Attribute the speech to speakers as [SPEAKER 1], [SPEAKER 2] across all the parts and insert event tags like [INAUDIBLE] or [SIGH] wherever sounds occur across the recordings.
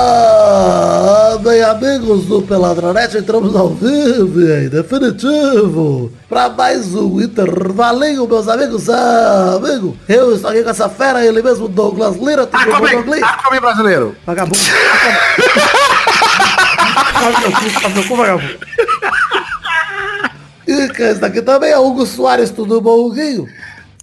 [SPEAKER 1] Ah, bem, amigos do Peladronete, entramos ao vivo e em definitivo para mais um intervalinho, meus amigos. Ah, amigo, eu estou aqui com essa fera, ele mesmo, Douglas Lira. tudo bom,
[SPEAKER 2] Aquaman,
[SPEAKER 1] Douglas?
[SPEAKER 2] Aquaman brasileiro.
[SPEAKER 1] Vagabundo. Faz meu cu, vagabundo. E quem está aqui também é Hugo Soares, tudo bom, Huguinho?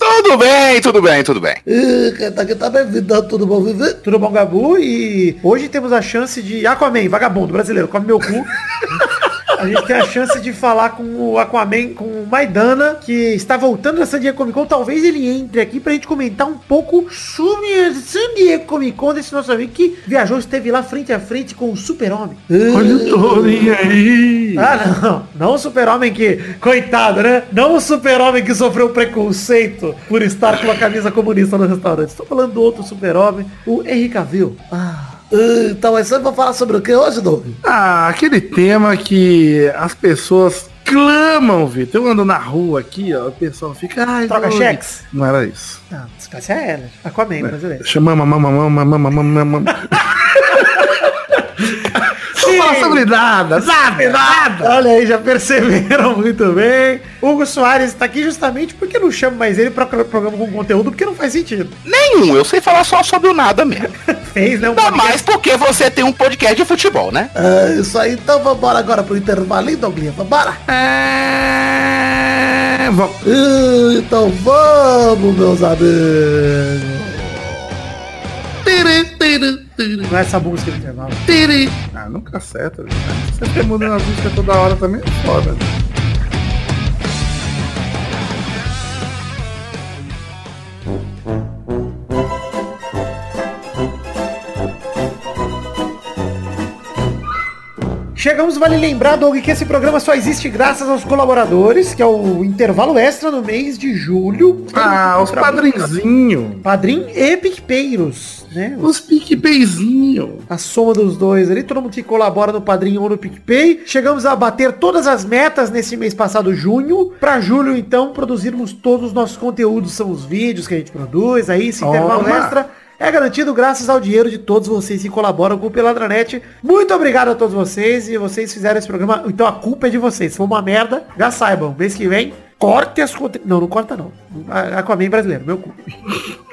[SPEAKER 3] Tudo bem, tudo bem, tudo bem.
[SPEAKER 1] Quem está aqui também, Vidão, tudo bom, Vivi?
[SPEAKER 4] Tudo bom, Gabu? E hoje temos a chance de Aquaman, vagabundo brasileiro, come meu cu. [LAUGHS] A gente tem a chance de falar com o Aquaman, com o Maidana, que está voltando da San Diego Comic Con. Talvez ele entre aqui pra gente comentar um pouco sobre a San Diego Comic Con desse nosso amigo que viajou, esteve lá frente a frente com o Super-Homem.
[SPEAKER 2] Olha o Tony aí.
[SPEAKER 4] Ah, não. Não o super-homem que... Coitado, né? Não o super-homem que sofreu preconceito por estar com a camisa comunista no restaurante. Estou falando do outro super-homem, o Henry Cavill. Ah...
[SPEAKER 1] Então, mas você vai falar sobre o que hoje, Doug?
[SPEAKER 2] Ah, aquele tema que as pessoas clamam, Vitor. Eu ando na rua aqui, ó, o pessoal fica... Ai,
[SPEAKER 4] Troca
[SPEAKER 2] Doug."
[SPEAKER 4] cheques?
[SPEAKER 2] Não era isso.
[SPEAKER 4] Não, descanse é ela. Aquaman brasileiro.
[SPEAKER 2] Chama mamãe, mamãe, mamãe, mamãe, mamãe. Não fala sobre nada, nada, nada.
[SPEAKER 4] Olha aí, já perceberam [LAUGHS] muito bem. Hugo Soares está aqui justamente porque não chamo mais ele para programa com conteúdo, porque não faz sentido.
[SPEAKER 3] Nenhum, eu sei falar só sobre o nada mesmo. [LAUGHS]
[SPEAKER 4] Fez, né? Um
[SPEAKER 3] Ainda mais porque você tem um podcast de futebol, né?
[SPEAKER 1] É isso aí, então vambora agora pro intervalinho, Douglinha, vambora?
[SPEAKER 2] É... Vamos.
[SPEAKER 1] Então vamos, meus amigos.
[SPEAKER 2] Tiri, tiri, tiri,
[SPEAKER 4] Não é essa música do intervalo.
[SPEAKER 2] Ah, nunca acerta. né? Você mudando a música toda hora também é foda.
[SPEAKER 4] Chegamos, vale lembrar, Doug, que esse programa só existe graças aos colaboradores, que é o intervalo extra no mês de julho.
[SPEAKER 2] Ah, os padrinzinhos.
[SPEAKER 4] Padrim e PicPeiros, né?
[SPEAKER 2] Os PicPayzinhos.
[SPEAKER 4] A soma dos dois ali, todo mundo que colabora no Padrinho ou no PicPay. Chegamos a bater todas as metas nesse mês passado, junho. Pra julho, então, produzirmos todos os nossos conteúdos, são os vídeos que a gente produz, aí esse intervalo
[SPEAKER 2] Toma.
[SPEAKER 4] extra. É garantido graças ao dinheiro de todos vocês que colaboram com o Peladranet. Muito obrigado a todos vocês e vocês fizeram esse programa. Então a culpa é de vocês. Se for uma merda, já saibam. Mês que vem, corte as contas. Não, não corta não. Aquaman brasileiro, meu cu. [LAUGHS]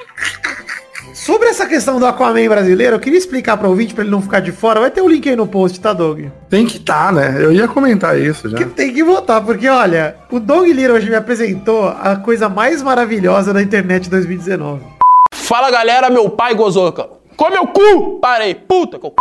[SPEAKER 4] Sobre essa questão do Aquaman brasileiro, eu queria explicar para o ouvinte para ele não ficar de fora. Vai ter o link aí no post, tá, Doug?
[SPEAKER 2] Tem que tá, né? Eu ia comentar isso já.
[SPEAKER 4] Que tem que votar, porque olha, o Doug Lira hoje me apresentou a coisa mais maravilhosa da internet de 2019.
[SPEAKER 5] Fala galera, meu pai gozou. Come meu cu! Parei, puta que eu...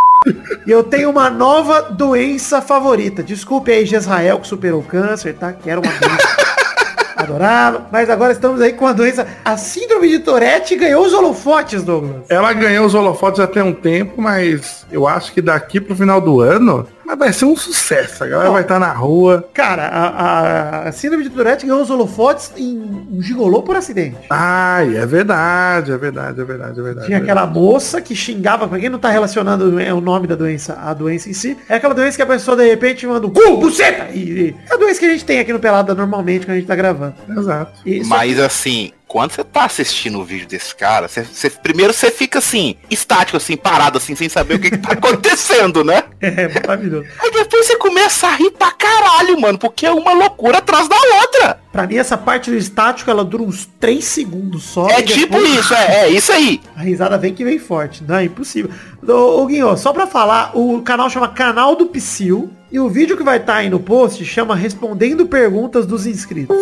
[SPEAKER 4] E eu tenho uma nova doença favorita. Desculpe aí, Jezrael, que superou o câncer, tá? Que era uma doença. [LAUGHS] Adorava. Mas agora estamos aí com a doença. A síndrome de Tourette ganhou os holofotes, Douglas.
[SPEAKER 2] Ela ganhou os holofotes tem um tempo, mas eu acho que daqui pro final do ano mas vai ser um sucesso. A galera vai estar na rua.
[SPEAKER 4] Cara, a, a- a síndrome de Tourette ganhou os holofotes em um gigolô por acidente.
[SPEAKER 2] Ai, é verdade, é verdade, é verdade, é verdade.
[SPEAKER 4] Tinha aquela moça que xingava, pra quem não tá relacionando é, o nome da doença, a doença em si, é aquela doença que a pessoa de repente manda um cu, buceta! E, e- é a doença que a gente tem aqui no Pelada normalmente quando a gente tá gravando.
[SPEAKER 2] Exato.
[SPEAKER 4] E,
[SPEAKER 3] Mas assim, quando você tá assistindo o vídeo desse cara, você, você- primeiro você fica assim, estático, assim, parado, assim, sem saber o que, que tá [LAUGHS] acontecendo, né?
[SPEAKER 4] que- é maravilhoso.
[SPEAKER 3] Aí depois você começa a rir pra caralho, mano, porque é uma loucura atrás da outra.
[SPEAKER 4] Pra mim, essa parte do estático, ela dura uns 3 segundos só.
[SPEAKER 3] É
[SPEAKER 4] e
[SPEAKER 3] tipo
[SPEAKER 4] depois
[SPEAKER 3] isso, é, é isso aí. [LAUGHS]
[SPEAKER 4] A risada vem que vem forte. Não, é impossível. Ô, ô, Guinho, só pra falar, o canal chama Canal do Psyll. E o vídeo que vai estar aí no post chama Respondendo Perguntas dos Inscritos.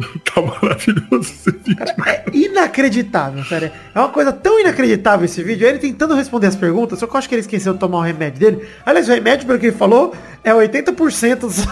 [SPEAKER 4] [LAUGHS]
[SPEAKER 2] Tá maravilhoso esse vídeo.
[SPEAKER 4] É inacreditável, sério. É uma coisa tão inacreditável esse vídeo. Ele tentando responder as perguntas, só que eu acho que ele esqueceu de tomar o remédio dele. Aliás, o remédio, pelo que ele falou, é 80% dos...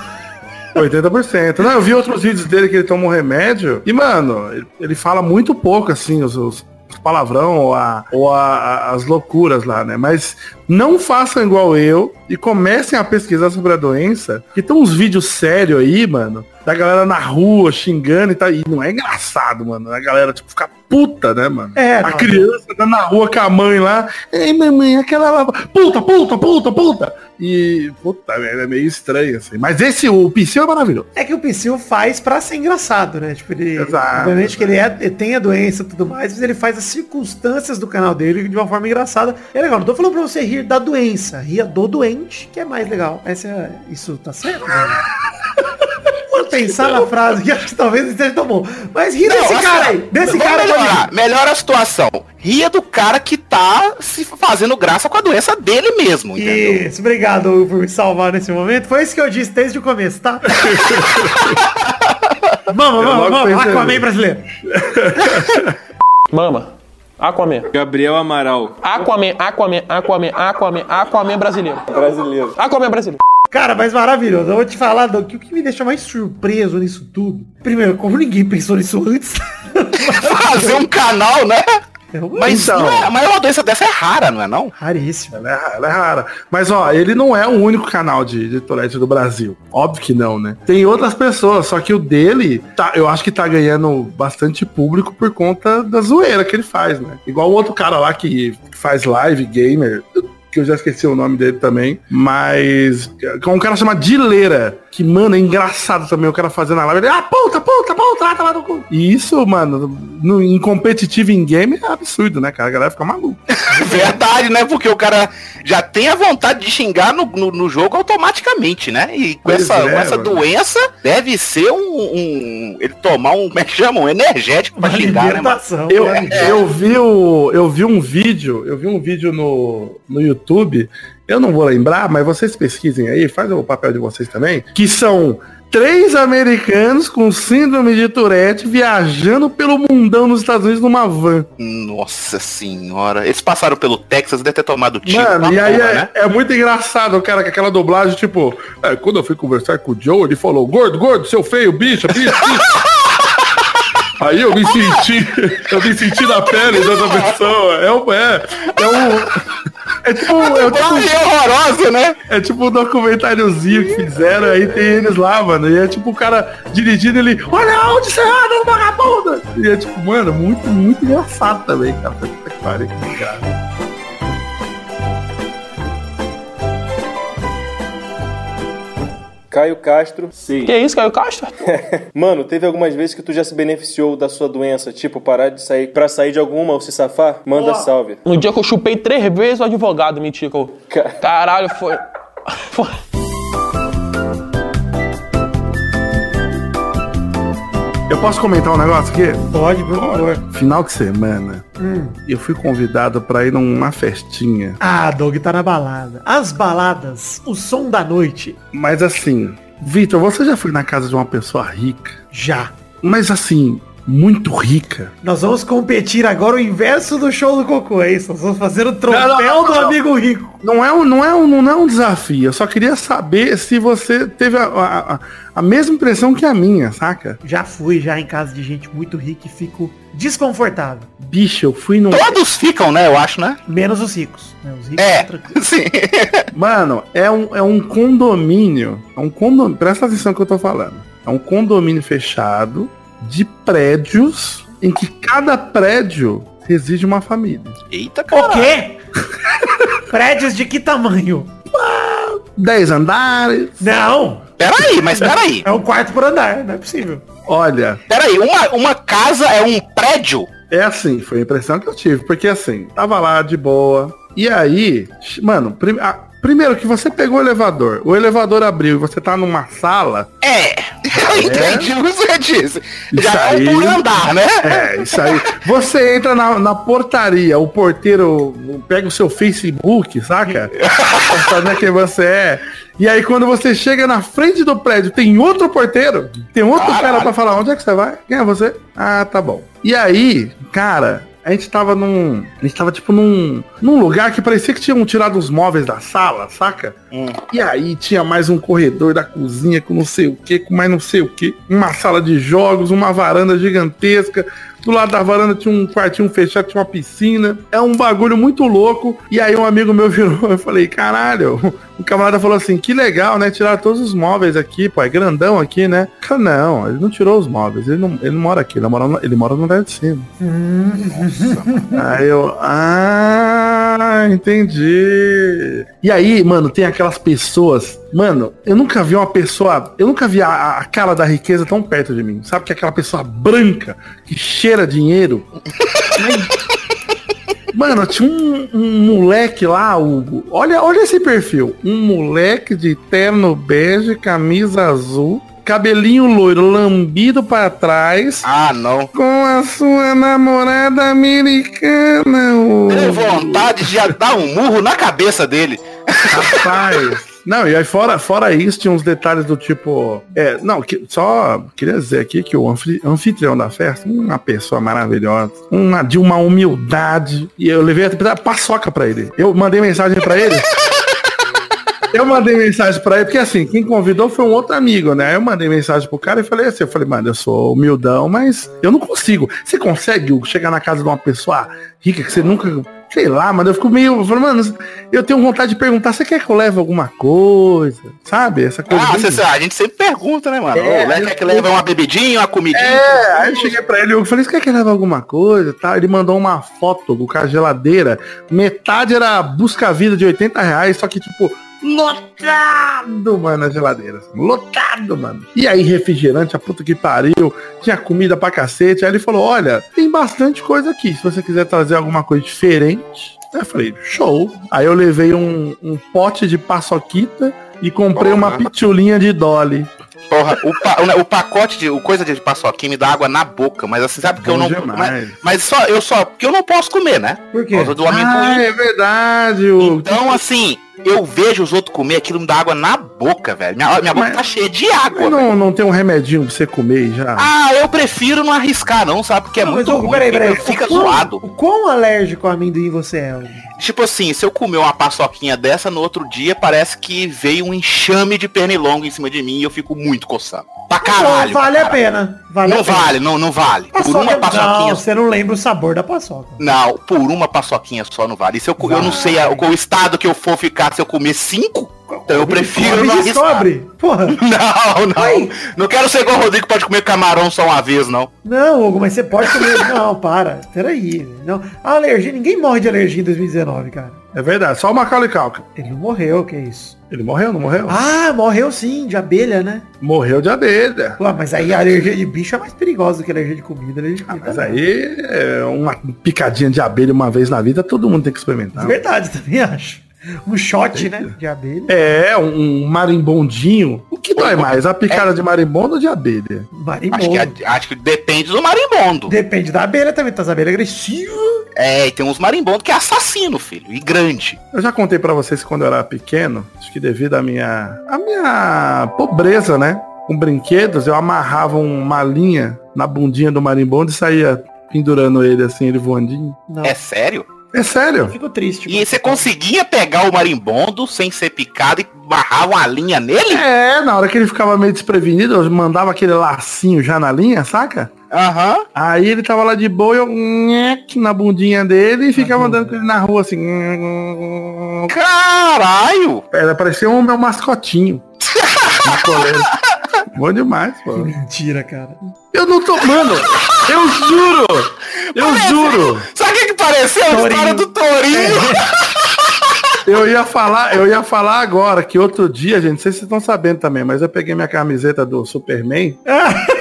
[SPEAKER 2] 80%. Não, eu vi outros vídeos dele que ele toma um remédio. E, mano, ele, fala muito pouco, assim, os- os palavrão ou, a, ou a- a- as loucuras lá, né? Mas não façam igual eu e comecem a pesquisar sobre a doença. Que tem uns vídeos sérios aí, mano, da galera na rua xingando e tal. E não é engraçado, mano. A galera, tipo, ficar puta, né, mano?
[SPEAKER 4] É,
[SPEAKER 2] a
[SPEAKER 4] não.
[SPEAKER 2] criança tá na rua com a mãe lá. Ei, mamãe, aquela lá. Puta, puta, puta, puta. E, puta, velho, é meio estranho, assim. Mas esse, o Psyu é maravilhoso.
[SPEAKER 4] É que o Psyu faz pra ser engraçado, né? Tipo, ele.
[SPEAKER 2] Exato.
[SPEAKER 4] Obviamente que ele, é, ele tem a doença e tudo mais, mas ele faz as circunstâncias do canal dele de uma forma engraçada. É legal, não tô falando pra você rir da doença, ria do doente, que é mais legal. Essa é, isso tá certo? Né? [LAUGHS] Vou pensar na frase que acho que talvez não esteja tão bom. Mas ri desse
[SPEAKER 3] assim,
[SPEAKER 4] cara aí. Desse cara
[SPEAKER 3] melhorar, melhora a situação. Ria do cara que tá se fazendo graça com a doença dele mesmo, entendeu?
[SPEAKER 4] Isso, obrigado por me salvar nesse momento. Foi isso que eu disse desde o começo, tá? [LAUGHS] vamos,
[SPEAKER 2] Eu
[SPEAKER 4] vamos,
[SPEAKER 2] logo
[SPEAKER 4] vamos.
[SPEAKER 2] pensei
[SPEAKER 4] Aquaman brasileiro. [LAUGHS]
[SPEAKER 5] Mama. Aquaman.
[SPEAKER 6] Gabriel Amaral,
[SPEAKER 5] Aquaman, Aquaman, Aquaman, Aquaman, Aquaman brasileiro.
[SPEAKER 6] brasileiro.
[SPEAKER 5] Aquaman brasileiro.
[SPEAKER 4] Cara, mas maravilhoso. Eu vou te falar do que o que me deixa mais surpreso nisso tudo. Primeiro, como ninguém pensou nisso antes. [LAUGHS]
[SPEAKER 3] Fazer um canal, né?
[SPEAKER 4] É
[SPEAKER 3] Mas,
[SPEAKER 2] Então.
[SPEAKER 3] não é, mas uma doença dessa é rara, não é não?
[SPEAKER 4] raríssimo.
[SPEAKER 2] Ela é, ela é rara. Mas, ó, ele não é o único canal de, de Tourette do Brasil. Óbvio que não, né? Tem outras pessoas, só que o dele, tá, eu acho que tá ganhando bastante público por conta da zoeira que ele faz, né? Igual o outro cara lá que faz live gamer, que eu já esqueci o nome dele também, mas que é um cara chamado Dileira, que, mano, é engraçado também o cara fazendo a live, ele, ah, puta, puta, puta, ah, tá lá no cu. E isso, mano, no, em competitivo em game é absurdo, né, cara? A galera fica maluca. [LAUGHS]
[SPEAKER 3] Verdade, né? Porque o cara já tem a vontade de xingar no, no, no jogo automaticamente, né? E com
[SPEAKER 2] Pois
[SPEAKER 3] essa,
[SPEAKER 2] é,
[SPEAKER 3] com essa
[SPEAKER 2] mano.
[SPEAKER 3] doença, deve ser um, um- Ele tomar um. Como é que chama? Um energético pra
[SPEAKER 4] Uma
[SPEAKER 3] xingar, né, mano?
[SPEAKER 2] Eu,
[SPEAKER 4] maravilhoso.
[SPEAKER 2] eu vi o, eu vi um vídeo, eu vi um vídeo no, no YouTube, eu não vou lembrar, mas vocês pesquisem aí, faz o papel de vocês também, que são três americanos com síndrome de Tourette viajando pelo mundão nos Estados Unidos numa van.
[SPEAKER 3] Nossa senhora. Eles passaram pelo Texas, deve ter tomado tiro.
[SPEAKER 2] Mano, e aí
[SPEAKER 3] porra,
[SPEAKER 2] é,
[SPEAKER 3] né?
[SPEAKER 2] é muito engraçado, cara, com aquela dublagem, tipo, é, quando eu fui conversar com o Joe, ele falou, gordo, gordo, seu feio, bicho, bicho, bicho. [LAUGHS] Aí eu me senti, eu me senti na pele dessa pessoa. É um, é, é um, é tipo, é tipo,
[SPEAKER 3] É horrorosa, né?
[SPEAKER 2] é tipo um documentáriozinho que fizeram, aí tem eles lá, mano, e é tipo o cara dirigindo ele, olha onde você anda, vagabunda! E é tipo, mano, muito, muito engraçado também, cara. Puta que pariu, que
[SPEAKER 6] Caio Castro, sei.
[SPEAKER 5] Que isso, Caio Castro? [LAUGHS]
[SPEAKER 6] Mano, teve algumas vezes que tu já se beneficiou da sua doença, tipo parar de sair pra sair de alguma ou se safar? Manda salve.
[SPEAKER 5] No dia que eu chupei três vezes o advogado, me ticou.
[SPEAKER 6] Ca-
[SPEAKER 5] Caralho, foi. foi. [LAUGHS]
[SPEAKER 2] Eu posso comentar um negócio aqui?
[SPEAKER 4] Pode, por favor.
[SPEAKER 2] Final de semana, eu fui convidado pra ir numa festinha.
[SPEAKER 4] Ah, Doug tá na balada. As baladas, o som da noite.
[SPEAKER 2] Mas assim, Vitor, você já foi na casa de uma pessoa rica?
[SPEAKER 4] Já.
[SPEAKER 2] Mas assim, muito rica.
[SPEAKER 4] Nós vamos competir agora o inverso do show do Cocô, é isso? Nós vamos fazer o troféu
[SPEAKER 2] Não, não, não,
[SPEAKER 4] do
[SPEAKER 2] não.
[SPEAKER 4] amigo rico.
[SPEAKER 2] Não é, um, não, é um, não é um desafio. Eu só queria saber se você teve a, a, a- a mesma impressão que a minha, saca?
[SPEAKER 4] Já fui já em casa de gente muito rica e fico desconfortável.
[SPEAKER 2] Bicho, eu fui num.
[SPEAKER 3] Todos ficam, né? Eu acho, né?
[SPEAKER 4] Menos os ricos. né? Os ricos
[SPEAKER 3] É,
[SPEAKER 4] são tranquilos. [LAUGHS]
[SPEAKER 3] sim.
[SPEAKER 2] Mano, é um, é um condomínio. É um condomínio. Presta atenção no que eu tô falando. É um condomínio fechado de prédios em que cada prédio reside uma família.
[SPEAKER 3] Eita,
[SPEAKER 4] O
[SPEAKER 3] cara.
[SPEAKER 4] quê? Prédios de que tamanho?
[SPEAKER 2] Dez andares.
[SPEAKER 4] Não!
[SPEAKER 3] Peraí, mas peraí.
[SPEAKER 4] É um quarto por andar, não é possível.
[SPEAKER 2] Olha,
[SPEAKER 3] Peraí, uma, uma casa é um prédio?
[SPEAKER 2] É assim, foi a impressão que eu tive. Porque assim, tava lá de boa. E aí, mano, prim- ah, primeiro que você pegou o elevador, o elevador abriu e você tá numa sala.
[SPEAKER 3] É, [LAUGHS] eu entendi o que você disse.
[SPEAKER 2] Isso
[SPEAKER 3] Já é
[SPEAKER 2] aí-
[SPEAKER 3] um por andar, né?
[SPEAKER 2] É, isso aí. Você entra na, na portaria, o porteiro pega o seu Facebook, saca? pra saber quem você é. E aí quando você chega na frente do prédio, tem outro porteiro, tem outro
[SPEAKER 3] Caralho.
[SPEAKER 2] cara pra falar onde é que você vai? Quem é você? Ah, tá bom. E aí, cara, a gente tava num. A gente tava tipo num. num lugar que parecia que tinham tirado os móveis da sala, saca?
[SPEAKER 3] Hum.
[SPEAKER 2] E aí tinha mais um corredor da cozinha com não sei o que, com mais não sei o que, uma sala de jogos, uma varanda gigantesca, Do lado da varanda tinha um quartinho fechado, tinha uma piscina. É um bagulho muito louco. E aí um amigo meu [LAUGHS] virou, eu falei, caralho. O camarada falou assim, que legal, né? Tirar todos os móveis aqui, pô. É grandão aqui, né? Cara, não, ele não tirou os móveis. Ele não, ele não mora aqui, ele mora, no- ele mora no andar de cima. Aí eu, ah, entendi. E aí, mano, tem aquelas pessoas. Mano, eu nunca vi uma pessoa. Eu nunca vi a, a cara da riqueza tão perto de mim. Sabe que é aquela pessoa branca que cheira dinheiro? [LAUGHS] Mano, tinha um, um moleque lá, Hugo. Olha, olha esse perfil. Um moleque de terno bege, camisa azul, cabelinho loiro, lambido pra trás.
[SPEAKER 3] Ah, não.
[SPEAKER 2] Com a sua namorada americana, ô.
[SPEAKER 3] Tenho vontade de dar um murro na cabeça dele.
[SPEAKER 2] Rapaz. Não, e aí fora, fora isso, tinha uns detalhes do tipo. É, não, que, só queria dizer aqui que o anfi- anfitrião da festa, uma pessoa maravilhosa, uma, de uma humildade. E eu levei até paçoca pra ele. Eu mandei mensagem pra ele. [LAUGHS] Eu mandei mensagem pra ele, porque assim, quem convidou foi um outro amigo, né? Eu mandei mensagem pro cara e falei assim, eu falei, mano, eu sou humildão, mas eu não consigo. Você consegue Hugo, chegar na casa de uma pessoa rica que você nunca. Sei lá, mas eu fico meio. Eu falo, mano, eu tenho vontade de perguntar, você quer que eu leve alguma coisa? Sabe? Essa coisa.
[SPEAKER 3] Ah, a gente sempre pergunta, né, mano?
[SPEAKER 2] É,
[SPEAKER 3] Ô, quer que leva uma bebidinha, uma comidinha?
[SPEAKER 2] É, aí eu cheguei pra ele, eu falei, você quer que leve alguma coisa? Tá? Ele mandou uma foto com a geladeira. Metade era busca-vida de 80 reais, só que tipo, lotado, mano, a geladeira. assim, Lotado, mano. E aí, refrigerante, a puta que pariu, tinha comida pra cacete. Aí ele falou, olha, tem bastante coisa aqui. Se você quiser trazer alguma coisa diferente. Aí eu falei, show. Aí eu levei um, um pote de paçoquita e comprei uma pitulinha de Dolly.
[SPEAKER 3] Porra, o, pa- o- o pacote de o coisa de paçoquinha me dá água na boca, mas assim, sabe que eu não. Mas, mas só, eu só. Porque eu não posso comer, né?
[SPEAKER 4] Por
[SPEAKER 3] Por
[SPEAKER 4] quê?
[SPEAKER 3] causa do amendoim.
[SPEAKER 2] Ah, é verdade. O...
[SPEAKER 3] Então, assim, eu vejo os outros comer, aquilo me dá água na boca, velho. Minha, minha boca
[SPEAKER 2] Mas-
[SPEAKER 3] tá cheia de água. Velho.
[SPEAKER 2] não, não tem um remedinho pra você comer e já?
[SPEAKER 3] Ah, eu prefiro não arriscar, não, sabe? Porque é
[SPEAKER 4] Não,
[SPEAKER 3] muito
[SPEAKER 4] mas, Hugo,
[SPEAKER 3] ruim.
[SPEAKER 4] peraí, peraí.
[SPEAKER 3] Fica
[SPEAKER 4] o quão-
[SPEAKER 3] zoado.
[SPEAKER 4] O quão alérgico ao amendoim você é?
[SPEAKER 3] Tipo assim, se eu comer uma paçoquinha dessa, no outro dia parece que veio um enxame de pernilongo em cima de mim e eu fico muito coçando. Pra caralho.
[SPEAKER 4] Bom, vale
[SPEAKER 3] pra
[SPEAKER 4] a
[SPEAKER 3] caralho.
[SPEAKER 4] pena. Vale
[SPEAKER 3] Não
[SPEAKER 4] a pena.
[SPEAKER 3] vale, não, não vale. Por
[SPEAKER 4] Paçoca-
[SPEAKER 3] uma paçoquinha
[SPEAKER 4] Não, você não lembra o sabor da paçoca.
[SPEAKER 3] Não, por uma paçoquinha só não vale. Se eu, co- eu não sei a- o estado que eu for ficar se eu comer cinco, então eu prefiro
[SPEAKER 4] Me
[SPEAKER 3] não
[SPEAKER 4] descobre. Porra. [LAUGHS]
[SPEAKER 3] Não, não. Não quero ser igual o Rodrigo que pode comer camarão só uma vez, não.
[SPEAKER 4] Não, Hugo, mas você pode comer. [LAUGHS] Não, para. Peraí. Não. A alergia, ninguém morre de alergia em 2019, cara.
[SPEAKER 2] É verdade, só o Macaulay Culkin.
[SPEAKER 4] Ele não morreu, que é isso?
[SPEAKER 2] Ele morreu, não morreu?
[SPEAKER 4] Ah, morreu sim, de abelha, né?
[SPEAKER 2] Morreu de abelha.
[SPEAKER 4] Pô, mas aí a alergia de bicho é mais perigosa do que a alergia de comida. Alergia de
[SPEAKER 2] Ah,
[SPEAKER 4] comida
[SPEAKER 2] mas
[SPEAKER 4] não.
[SPEAKER 2] aí é uma picadinha de abelha uma vez na vida, todo mundo tem que experimentar.
[SPEAKER 4] Verdade, também acho. [LAUGHS] Um shot, né? De abelha.
[SPEAKER 2] É, um, marimbondinho. O que dói mais, a picada de marimbondo ou de abelha?
[SPEAKER 4] Marimbondo.
[SPEAKER 3] Acho que, é- acho que depende do marimbondo.
[SPEAKER 4] Depende da abelha também. Tá as abelhas agressivas.
[SPEAKER 3] É, e tem uns marimbondos que é assassino, filho. E grande.
[SPEAKER 2] Eu já contei pra vocês quando eu era pequeno, acho que devido à minha, à minha pobreza, né? Com brinquedos, eu amarrava uma linha na bundinha do marimbondo e saía pendurando ele assim, ele voandinho.
[SPEAKER 4] Não.
[SPEAKER 3] É sério?
[SPEAKER 2] É sério.
[SPEAKER 4] Fico triste.
[SPEAKER 3] E você conseguia pegar o marimbondo sem ser picado e barrar uma linha nele?
[SPEAKER 2] É, na hora que ele ficava meio desprevenido, eu mandava aquele lacinho já na linha, saca?
[SPEAKER 3] Aham.
[SPEAKER 2] Aí ele tava lá de boa e eu nhec na bundinha dele e ficava andando com ele na rua assim.
[SPEAKER 3] Caralho!
[SPEAKER 2] Era parecia um meu mascotinho. [LAUGHS] Bom demais, pô.
[SPEAKER 4] Mentira, cara.
[SPEAKER 2] Eu não tô. Mano, eu juro! Eu juro!
[SPEAKER 3] Sabe o que, que pareceu? A
[SPEAKER 4] Torinho.
[SPEAKER 3] história do Torinho.
[SPEAKER 2] Eu ia falar, eu ia falar agora que outro dia, gente, não sei se vocês estão sabendo também, mas eu peguei minha camiseta do Superman.
[SPEAKER 1] É,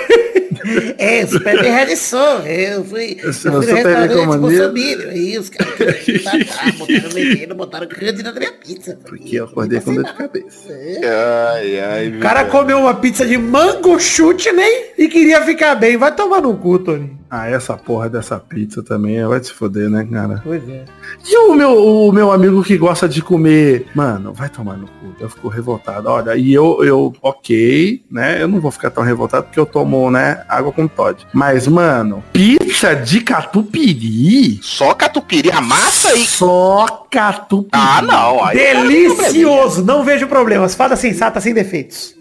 [SPEAKER 1] Superman Radisson. Eu fui. Eu
[SPEAKER 2] sou
[SPEAKER 1] fui no restaurante. Bolsonaro. Aí os caras [LAUGHS] tá, botaram veneno, botaram candy na minha pizza.
[SPEAKER 2] Porque eu acordei com dor de cabeça.
[SPEAKER 3] ai, ai,
[SPEAKER 4] O cara comeu uma pizza de mango chute, nem e queria ficar bem. Vai tomar no cu, Tony.
[SPEAKER 2] Ah, essa porra dessa pizza também vai se foder, né, cara?
[SPEAKER 4] Pois é.
[SPEAKER 2] E o meu, o meu amigo que gosta de comer, mano, vai tomar no cu. Eu fico revoltado. Olha, e eu, eu, ok, né? Eu não vou ficar tão revoltado porque eu tomo, né, água com Todd. Mas, mano, pizza de catupiry?
[SPEAKER 3] Só catupiry, a massa e...
[SPEAKER 2] Só catupiry.
[SPEAKER 3] Ah, não. Aí
[SPEAKER 4] Delicioso. Não vejo problemas. Fada sensata sem defeitos.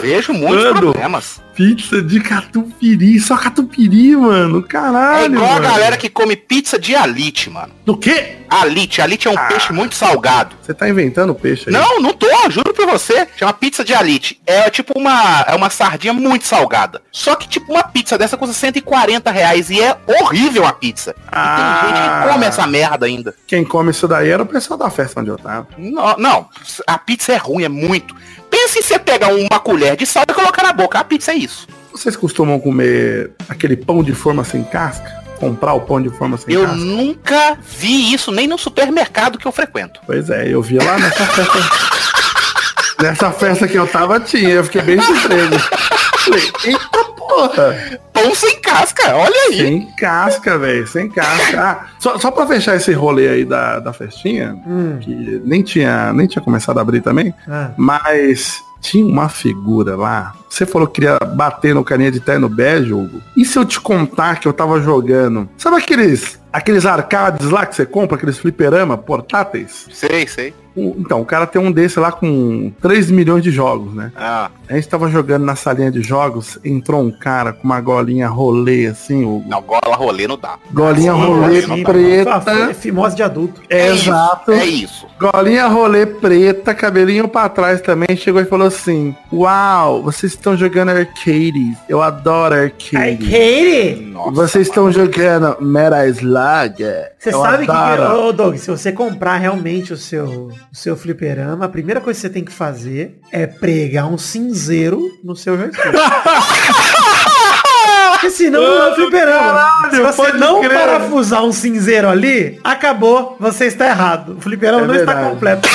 [SPEAKER 3] vejo muitos
[SPEAKER 2] Mano.
[SPEAKER 3] problemas.
[SPEAKER 2] Pizza de catupiry, só catupiry, mano.
[SPEAKER 3] É
[SPEAKER 2] Caralho.
[SPEAKER 3] igual a
[SPEAKER 2] mano.
[SPEAKER 3] galera que come pizza de alite, mano.
[SPEAKER 2] Do quê?
[SPEAKER 3] Alite, alite é um peixe muito salgado.
[SPEAKER 2] Você tá inventando peixe aí.
[SPEAKER 3] Não, não tô, juro pra você. Chama pizza de alite. É tipo uma, é uma sardinha muito salgada. Só que tipo uma pizza dessa custa 140 reais e é horrível a pizza. E
[SPEAKER 2] Ah.
[SPEAKER 3] tem gente que come essa merda ainda.
[SPEAKER 2] Quem come isso daí era o pessoal da festa onde eu tava.
[SPEAKER 3] Não, não, a pizza é ruim, é muito. Pensa em você pegar uma colher de sal e colocar na boca. A pizza é isso.
[SPEAKER 2] Vocês costumam comer aquele pão de forma sem casca? Comprar o pão de forma sem
[SPEAKER 3] Eu
[SPEAKER 2] casca?
[SPEAKER 3] nunca vi isso nem no supermercado que eu frequento.
[SPEAKER 2] Pois é, eu vi lá nessa [LAUGHS] festa. nessa festa que eu tava tinha, eu fiquei bem surpreso. Falei, eita porra!
[SPEAKER 3] Pão sem casca, olha aí.
[SPEAKER 2] Sem casca, velho, sem casca. Ah, só, só pra fechar esse rolê aí da, da festinha,
[SPEAKER 4] Hum.
[SPEAKER 2] que nem tinha, nem tinha começado a abrir também,
[SPEAKER 4] Ah.
[SPEAKER 2] mas tinha uma figura lá. Você falou que queria bater no carinha de terno bege, Hugo. E se eu te contar que eu tava jogando? Sabe aqueles, aqueles arcades lá que você compra, aqueles fliperama portáteis?
[SPEAKER 3] Sei, sei.
[SPEAKER 2] O- Então, o cara tem um desse lá com 3 milhões de jogos, né?
[SPEAKER 3] Ah,
[SPEAKER 2] A gente tava jogando na salinha de jogos, entrou um cara com uma golinha rolê assim, o
[SPEAKER 3] não, gola rolê não dá.
[SPEAKER 2] golinha rolê
[SPEAKER 3] sim,
[SPEAKER 2] preta.
[SPEAKER 4] É fimose de adulto.
[SPEAKER 3] É isso,
[SPEAKER 2] Exato.
[SPEAKER 3] É isso.
[SPEAKER 2] Golinha rolê preta, cabelinho pra trás também, chegou e falou assim: Uau, vocês estão jogando arcades. Eu adoro
[SPEAKER 4] Ai,
[SPEAKER 2] arcade.
[SPEAKER 4] Katie!
[SPEAKER 3] Nossa,
[SPEAKER 2] Vocês estão jogando Meta Slug.
[SPEAKER 4] Você sabe que,
[SPEAKER 2] adoro.
[SPEAKER 4] ô Doug, se você comprar realmente o seu, o seu fliperama, a primeira coisa que você tem que fazer é pregar um cinzeiro no seu joystick. [LAUGHS] Porque senão não é fliperama.
[SPEAKER 2] caralho,
[SPEAKER 4] Se você não
[SPEAKER 2] crer.
[SPEAKER 4] parafusar um cinzeiro ali, acabou, você está errado. O fliperama
[SPEAKER 2] É
[SPEAKER 4] não está
[SPEAKER 2] verdade.
[SPEAKER 4] completo.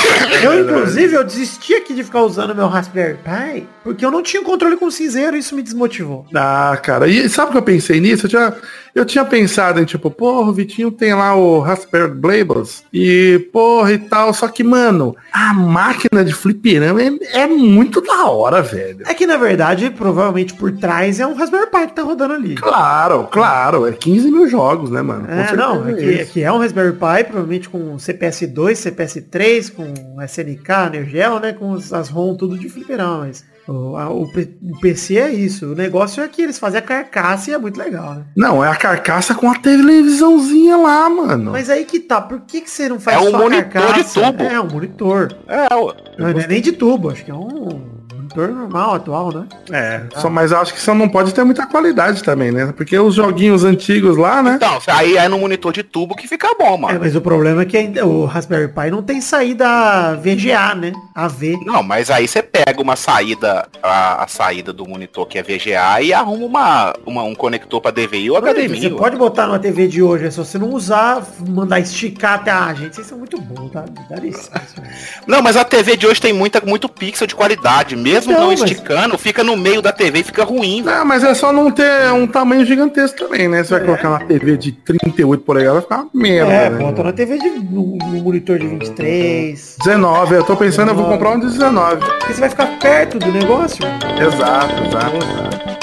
[SPEAKER 4] eu,
[SPEAKER 2] verdade.
[SPEAKER 4] inclusive, eu desisti aqui de ficar usando meu Raspberry Pi, porque eu não tinha controle com cinzeiro e isso me desmotivou.
[SPEAKER 2] Ah, cara, e sabe que eu pensei nisso? Eu tinha, eu tinha pensado em tipo, porra, o Vitinho tem lá o Raspberry Labels e porra e tal, só que, mano, a máquina de fliperama é, é muito da hora, velho.
[SPEAKER 4] É que, na verdade, provavelmente por trás é um Raspberry Pi que tá rodando ali.
[SPEAKER 2] Claro, claro, é 15 mil jogos, né, mano?
[SPEAKER 4] É, não, é que, é que é um Raspberry Pi, provavelmente com CPS 2, CPS 3, com SNK, Nergel, né, com as ROM tudo de fliperama, mas o, a- o PC é isso. O negócio é que eles fazem a carcaça e é muito legal, né?
[SPEAKER 2] Não, é a carcaça com a televisãozinzinha lá, mano.
[SPEAKER 4] Mas aí que tá, por que, que você não faz
[SPEAKER 3] É um
[SPEAKER 4] só a
[SPEAKER 3] monitor de
[SPEAKER 4] carcaça?
[SPEAKER 3] tubo.
[SPEAKER 4] É, um monitor.
[SPEAKER 3] É, ué.
[SPEAKER 4] Não, não é nem de tubo, acho que é um monitor normal, atual, né?
[SPEAKER 2] É, só, mas eu acho que isso não pode ter muita qualidade também, né? Porque os joguinhos antigos lá, né?
[SPEAKER 3] Então, aí é no monitor de tubo que fica bom,
[SPEAKER 4] É,
[SPEAKER 3] mano.
[SPEAKER 4] mas o problema é que ainda o Raspberry Pi não tem saída VGA, né? AV.
[SPEAKER 3] Não, mas aí você pega uma saída, a, a saída do monitor que é VGA e arruma uma, uma- um conector pra DVI ou HDMI.
[SPEAKER 4] Você pode botar numa TV de hoje, é só você não usar, mandar esticar até a gente. Vocês são muito bons, tá? Dá licença. [LAUGHS]
[SPEAKER 3] Não, mas a TV de hoje tem muita, muito pixel de qualidade. Mesmo
[SPEAKER 4] Então,
[SPEAKER 3] não
[SPEAKER 4] mas-
[SPEAKER 3] esticando, fica no meio da TV e fica ruim.
[SPEAKER 2] Não, mas é só não ter um tamanho gigantesco também, né? Você vai colocar na TV de 38 polegadas, vai ficar uma merda,
[SPEAKER 4] É,
[SPEAKER 2] né?
[SPEAKER 4] bota na TV de no, no monitor de 23.
[SPEAKER 2] 19, eu tô pensando, eu vou comprar um de 19.
[SPEAKER 4] Porque você vai ficar perto do negócio.
[SPEAKER 2] Exato, exato, exato.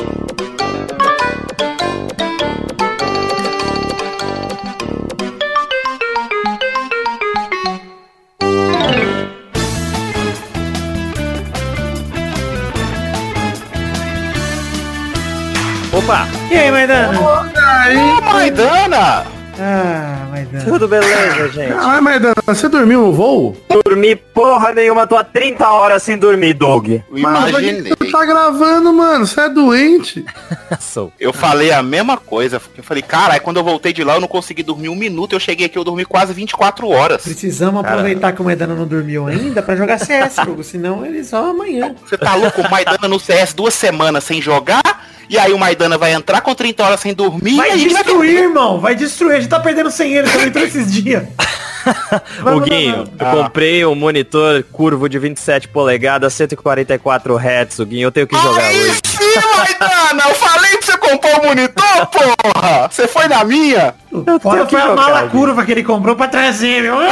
[SPEAKER 7] Opa,
[SPEAKER 4] E aí, Maidana?
[SPEAKER 3] Ô, Maidana!
[SPEAKER 4] Ah, Maidana.
[SPEAKER 7] tudo beleza, gente?
[SPEAKER 2] Caralho, Maidana, você dormiu no voo?
[SPEAKER 7] Dormi porra nenhuma, tô há 30 horas sem dormir, Doug.
[SPEAKER 3] Imaginei.
[SPEAKER 2] Você tá gravando, mano, você é doente. [LAUGHS]
[SPEAKER 7] Sou.
[SPEAKER 3] Eu falei a mesma coisa. Eu falei, cara, quando eu voltei de lá eu não consegui dormir um minuto. Eu cheguei aqui, eu dormi quase 24 horas.
[SPEAKER 4] Precisamos aproveitar que o Maidana não dormiu ainda pra jogar CS, jogo, senão ele só amanhã.
[SPEAKER 3] Você tá louco? O Maidana no CS duas semanas sem jogar. E aí o Maidana vai entrar com 30 horas sem dormir.
[SPEAKER 4] Vai
[SPEAKER 3] e gente vai
[SPEAKER 4] destruir, irmão. Vai destruir. A gente tá perdendo sem ele também todos esses dias. [LAUGHS] [LAUGHS]
[SPEAKER 7] O Guinho, eu
[SPEAKER 3] Ah.
[SPEAKER 7] comprei um monitor curvo de 27 polegadas, 144 Hz, o Guinho, eu tenho que jogar
[SPEAKER 3] Aí
[SPEAKER 7] hoje.
[SPEAKER 3] sim, Maidana! Eu falei pra você comprar o monitor, porra! Você foi na minha?
[SPEAKER 4] vai. Fora
[SPEAKER 7] tenho que
[SPEAKER 4] foi a mala
[SPEAKER 7] Guinho.
[SPEAKER 4] curva que ele comprou pra trazer, meu. [LAUGHS]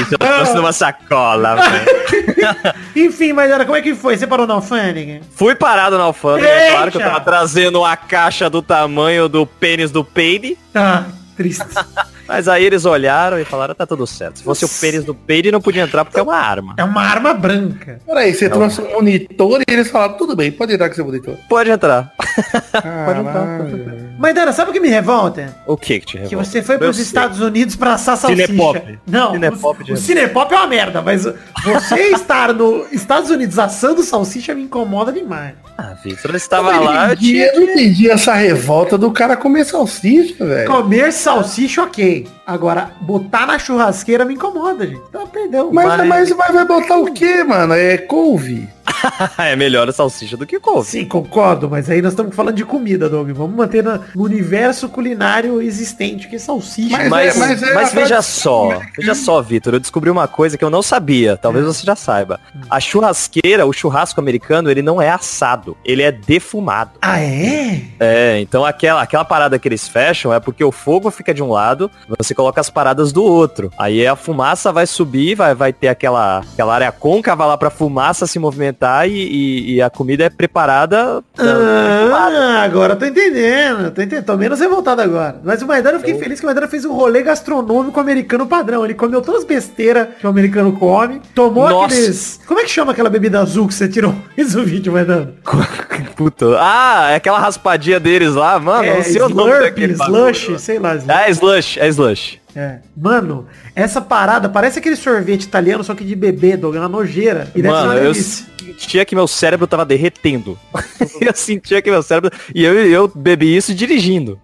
[SPEAKER 7] Isso, eu trouxe numa sacola, [LAUGHS] velho.
[SPEAKER 4] Enfim, Maidana, como é que foi? Você parou na alfândega?
[SPEAKER 7] Fui parado na alfândega, é claro que eu tava trazendo uma caixa do tamanho do pênis do peide.
[SPEAKER 4] Tá. Triste. [LAUGHS]
[SPEAKER 7] Mas aí eles olharam e falaram, tá tudo certo. Se fosse o pênis do Peide, não podia entrar porque é uma arma.
[SPEAKER 4] É uma arma branca.
[SPEAKER 2] Peraí, você trouxe um monitor e eles falaram, tudo bem, pode entrar com seu monitor.
[SPEAKER 7] Pode entrar. [LAUGHS]
[SPEAKER 2] Caralho.
[SPEAKER 4] Mas, Dana, sabe o que me revolta?
[SPEAKER 7] O que que te
[SPEAKER 4] Que
[SPEAKER 7] revolta?
[SPEAKER 4] você foi pros. Estados Unidos pra assar salsicha.
[SPEAKER 7] Cinepop.
[SPEAKER 4] Não,
[SPEAKER 7] Cinepop
[SPEAKER 4] o, o Cinepop é uma merda, mas você [LAUGHS] estar nos Estados Unidos assando salsicha me incomoda demais.
[SPEAKER 7] Ah, Vitor, ele estava lá, eu
[SPEAKER 2] Eu
[SPEAKER 7] tinha...
[SPEAKER 2] não entendi essa revolta do cara comer salsicha, velho.
[SPEAKER 4] Comer salsicha, ok. Agora, botar na churrasqueira me incomoda, gente. Então, perdão.
[SPEAKER 2] Mas,
[SPEAKER 7] Mas-
[SPEAKER 2] mas, mas vai botar o quê, mano? É couve. [LAUGHS]
[SPEAKER 7] é melhor a salsicha do que couve.
[SPEAKER 4] Sim, concordo, mas aí nós estamos falando de comida, Doug. Vamos manter na- no universo culinário existente, que é salsicha.
[SPEAKER 2] Mas
[SPEAKER 7] Mas,
[SPEAKER 2] é-
[SPEAKER 7] mas,
[SPEAKER 2] mas é
[SPEAKER 7] veja só, veja só, Vitor, eu descobri uma coisa que eu não sabia, talvez você já saiba. A churrasqueira, o churrasco americano, ele não é assado, ele é defumado.
[SPEAKER 4] Ah, é?
[SPEAKER 7] É, então aquela, aquela parada que eles fecham é porque o fogo fica de um lado, você coloca as paradas do outro. Aí a fumaça vai subir, vai, vai ter aquela, aquela área côncava lá pra fumaça se movimentar e, e- e a comida é preparada.
[SPEAKER 4] Ah, agora eu tô entendendo. Tô entendendo. Tô menos revoltado agora. Mas o Maidana, eu fiquei feliz que o Maidana fez um rolê gastronômico americano padrão. Ele comeu todas as besteiras que o americano come. Tomou
[SPEAKER 7] Nossa.
[SPEAKER 4] aqueles... Como é que chama aquela bebida azul que você tirou [LAUGHS] isso no vídeo, Maidana? [LAUGHS]
[SPEAKER 7] Puta. Ah, é aquela raspadinha deles lá, mano.
[SPEAKER 4] é,
[SPEAKER 7] não sei o nome bagulho.
[SPEAKER 4] Slush, sei lá. Slush.
[SPEAKER 7] É slush, é slush.
[SPEAKER 4] É. Mano, essa parada parece aquele sorvete italiano, só que de bebê, Doug, na nojeira. E
[SPEAKER 7] Mano,
[SPEAKER 4] uma
[SPEAKER 7] eu sentia que meu cérebro tava derretendo. [LAUGHS] eu sentia que meu cérebro. E eu, eu bebi isso dirigindo.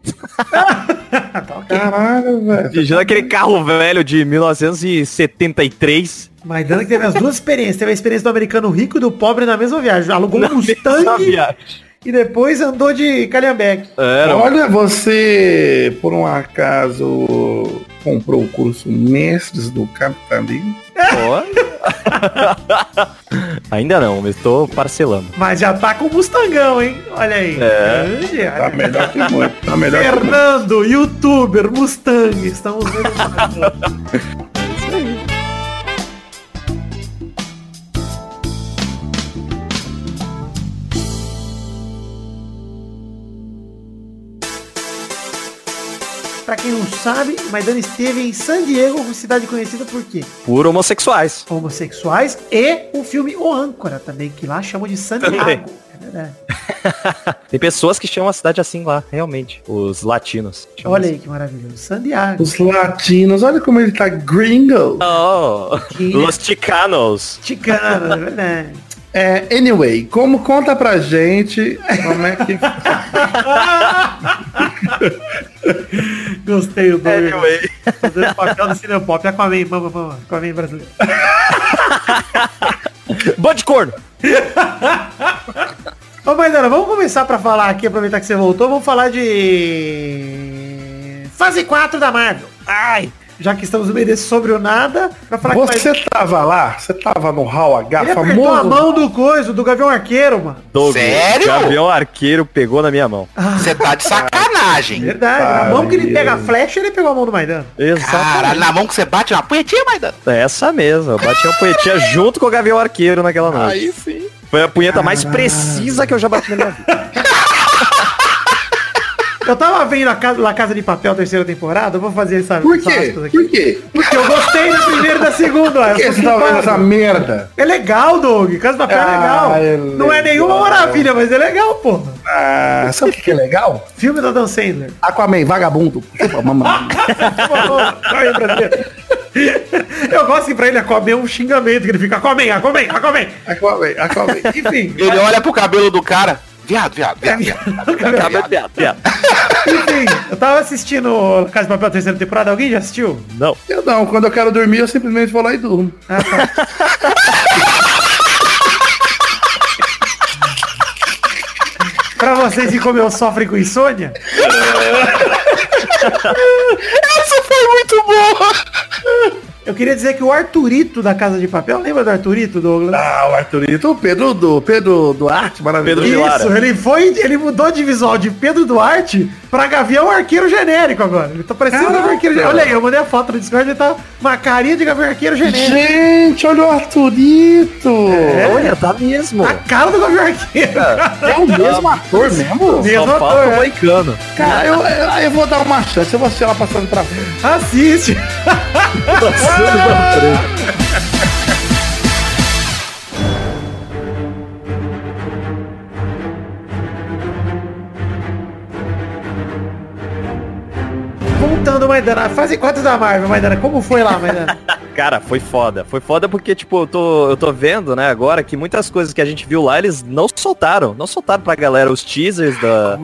[SPEAKER 4] Tá. [LAUGHS]
[SPEAKER 2] Caralho, velho.
[SPEAKER 7] Dirigindo aquele carro velho de 1973.
[SPEAKER 4] Maidana que teve as duas experiências. Teve a experiência do americano rico e do pobre na mesma viagem. Alugou um
[SPEAKER 7] Na mesma
[SPEAKER 4] Mustang e depois andou de calhambeque.
[SPEAKER 7] Era,
[SPEAKER 2] Olha, você, por um acaso, comprou o curso Mestres do Capitalismo? [LAUGHS]
[SPEAKER 7] Ainda não, mas tô parcelando.
[SPEAKER 4] Mas já tá com o Mustangão, hein? Olha aí.
[SPEAKER 7] É.
[SPEAKER 2] Tá melhor que muito. Tá melhor que muito.
[SPEAKER 4] Fernando, youtuber, Mustang. Estamos vendo. [LAUGHS] Pra quem não sabe, Maidana esteve em San Diego, cidade conhecida por quê?
[SPEAKER 7] Por homossexuais.
[SPEAKER 4] Homossexuais e o filme O Âncora também, que lá chamam de San
[SPEAKER 7] Também.
[SPEAKER 4] Diego. É verdade. [LAUGHS]
[SPEAKER 7] Tem pessoas que chamam a cidade assim lá, realmente. Os latinos.
[SPEAKER 4] Olha
[SPEAKER 7] assim.
[SPEAKER 4] aí que maravilhoso. San Diego.
[SPEAKER 2] Os latinos, olha como ele tá gringo.
[SPEAKER 7] Oh,
[SPEAKER 4] Que-
[SPEAKER 7] Los Chicanos.
[SPEAKER 4] Ticano, é verdade.
[SPEAKER 2] É, anyway, como conta pra gente como é que... [LAUGHS] [LAUGHS]
[SPEAKER 4] Gostei do
[SPEAKER 7] Anyway.
[SPEAKER 4] Fazendo papel do Cinepop. Aquaman, mama, mama. Aquaman brasileiro. [LAUGHS]
[SPEAKER 7] Band de corno. [LAUGHS]
[SPEAKER 4] Ô, Maidana, vamos começar pra falar aqui, aproveitar que você voltou, vamos falar de... Fase 4 da Marvel. Ai! Já que estamos no meio desse sobre o nada, pra falar que
[SPEAKER 2] Você tava lá? Você tava no Hall H,
[SPEAKER 4] Ele apertou a
[SPEAKER 2] famoso?
[SPEAKER 4] mão do coiso, do Gavião Arqueiro, mano.
[SPEAKER 7] Doug,
[SPEAKER 3] Sério?
[SPEAKER 7] Gavião Arqueiro pegou na minha mão.
[SPEAKER 3] Você tá de sacanagem.
[SPEAKER 4] Verdade, na mão que ele pega a flecha, ele pegou a mão do Maidana.
[SPEAKER 3] Caralho, na mão que você bate uma punhetinha, Maidana.
[SPEAKER 7] É Essa mesmo. Eu bati uma punhetinha junto com o Gavião Arqueiro naquela noite.
[SPEAKER 3] Aí sim.
[SPEAKER 7] Foi a punheta mais precisa que eu já bati na minha vida. [LAUGHS]
[SPEAKER 4] Eu tava vendo a casa, La Casa de Papel, terceira temporada, eu vou fazer essa
[SPEAKER 2] Por quê? Por quê?
[SPEAKER 4] Porque eu gostei da primeira e da segunda.
[SPEAKER 2] Por que você tava vendo essa merda?
[SPEAKER 4] É legal, Doug. Casa de Papel é
[SPEAKER 2] Ah,
[SPEAKER 4] legal.
[SPEAKER 2] é
[SPEAKER 4] Não é
[SPEAKER 2] legal.
[SPEAKER 4] nenhuma maravilha, mas é legal, porra.
[SPEAKER 2] Ah, sabe o que que é legal?
[SPEAKER 4] Filme do Adam Sandler.
[SPEAKER 2] Aquaman, vagabundo. Chupa, mamãe. [LAUGHS]
[SPEAKER 4] Eu gosto que pra ele Aquaman é um xingamento, que ele fica Aquaman, Aquaman, Aquaman.
[SPEAKER 2] Aquaman, Aquaman.
[SPEAKER 4] Enfim,
[SPEAKER 3] Ele olha pro cabelo do cara. Viado, viado, viado, viado.
[SPEAKER 7] Viado, viado.
[SPEAKER 4] enfim, eu tava assistindo Casa de Papel, terceira temporada. Alguém já assistiu?
[SPEAKER 7] Não.
[SPEAKER 2] Eu não, quando eu quero dormir, eu simplesmente vou lá e durmo.
[SPEAKER 4] Ah, tá. [LAUGHS] pra vocês que como eu sofrem com insônia,
[SPEAKER 3] Essa foi muito boa.
[SPEAKER 4] Eu queria dizer que o Arthurito da Casa de Papel, lembra do Arthurito, Douglas?
[SPEAKER 2] Ah, o Arthurito, o Pedro do Pedro Duarte, maravilhoso.
[SPEAKER 7] Pedro.
[SPEAKER 4] Isso, ele foi, ele mudou de visual de Pedro Duarte pra Gavião Arqueiro genérico agora. Ele tá parecendo um Gavião Arqueiro genérico. Olha aí, eu mandei a foto no Discord, ele tá uma carinha de Gavião Arqueiro genérico.
[SPEAKER 2] Gente, olha o Arthurito.
[SPEAKER 7] Olha, tá mesmo.
[SPEAKER 4] A cara do Gavião Arqueiro.
[SPEAKER 2] É o mesmo ator mesmo?
[SPEAKER 4] Mesmo
[SPEAKER 7] Só
[SPEAKER 4] ator, é.
[SPEAKER 7] moicano.
[SPEAKER 2] Cara, eu, eu, eu vou dar uma chance. Eu vou assistir ela passando pra frente.
[SPEAKER 4] Assiste. [LAUGHS]
[SPEAKER 7] Passando pra frente.
[SPEAKER 4] Voltando, Maidana. Fase 4 da Marvel, Maidana. Como foi lá, Maidana? [LAUGHS]
[SPEAKER 7] Cara, foi foda. Foi foda porque, tipo, eu tô, eu tô vendo, né, agora que muitas coisas que a gente viu lá, eles não soltaram. Não soltaram pra galera os teasers da,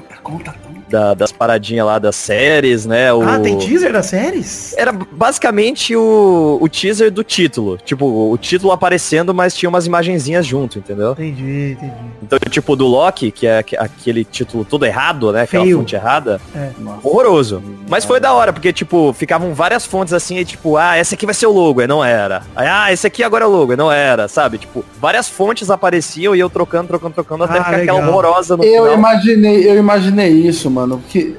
[SPEAKER 7] da- das paradinhas lá das séries, né? O...
[SPEAKER 4] Ah, tem teaser das séries?
[SPEAKER 7] Era basicamente o, o teaser do título. Tipo, o título aparecendo, mas tinha umas imagenzinhas junto, entendeu?
[SPEAKER 4] Entendi, entendi.
[SPEAKER 7] Então, tipo, do Loki, que é aque- aquele título todo errado, né? Aquela
[SPEAKER 4] Feio.
[SPEAKER 7] fonte errada.
[SPEAKER 4] É.
[SPEAKER 7] Horroroso. Mas foi da hora, porque, tipo, ficavam várias fontes assim, e tipo, ah, esse aqui vai ser o logo, e não era. Aí, ah, esse aqui agora é o logo, e não era, sabe? Tipo, várias fontes apareciam e eu trocando, trocando, trocando, até
[SPEAKER 4] Ah,
[SPEAKER 7] ficar aquela
[SPEAKER 4] legal.
[SPEAKER 7] horrorosa no
[SPEAKER 2] Eu
[SPEAKER 7] final.
[SPEAKER 2] imaginei, eu imaginei isso, mano. Que,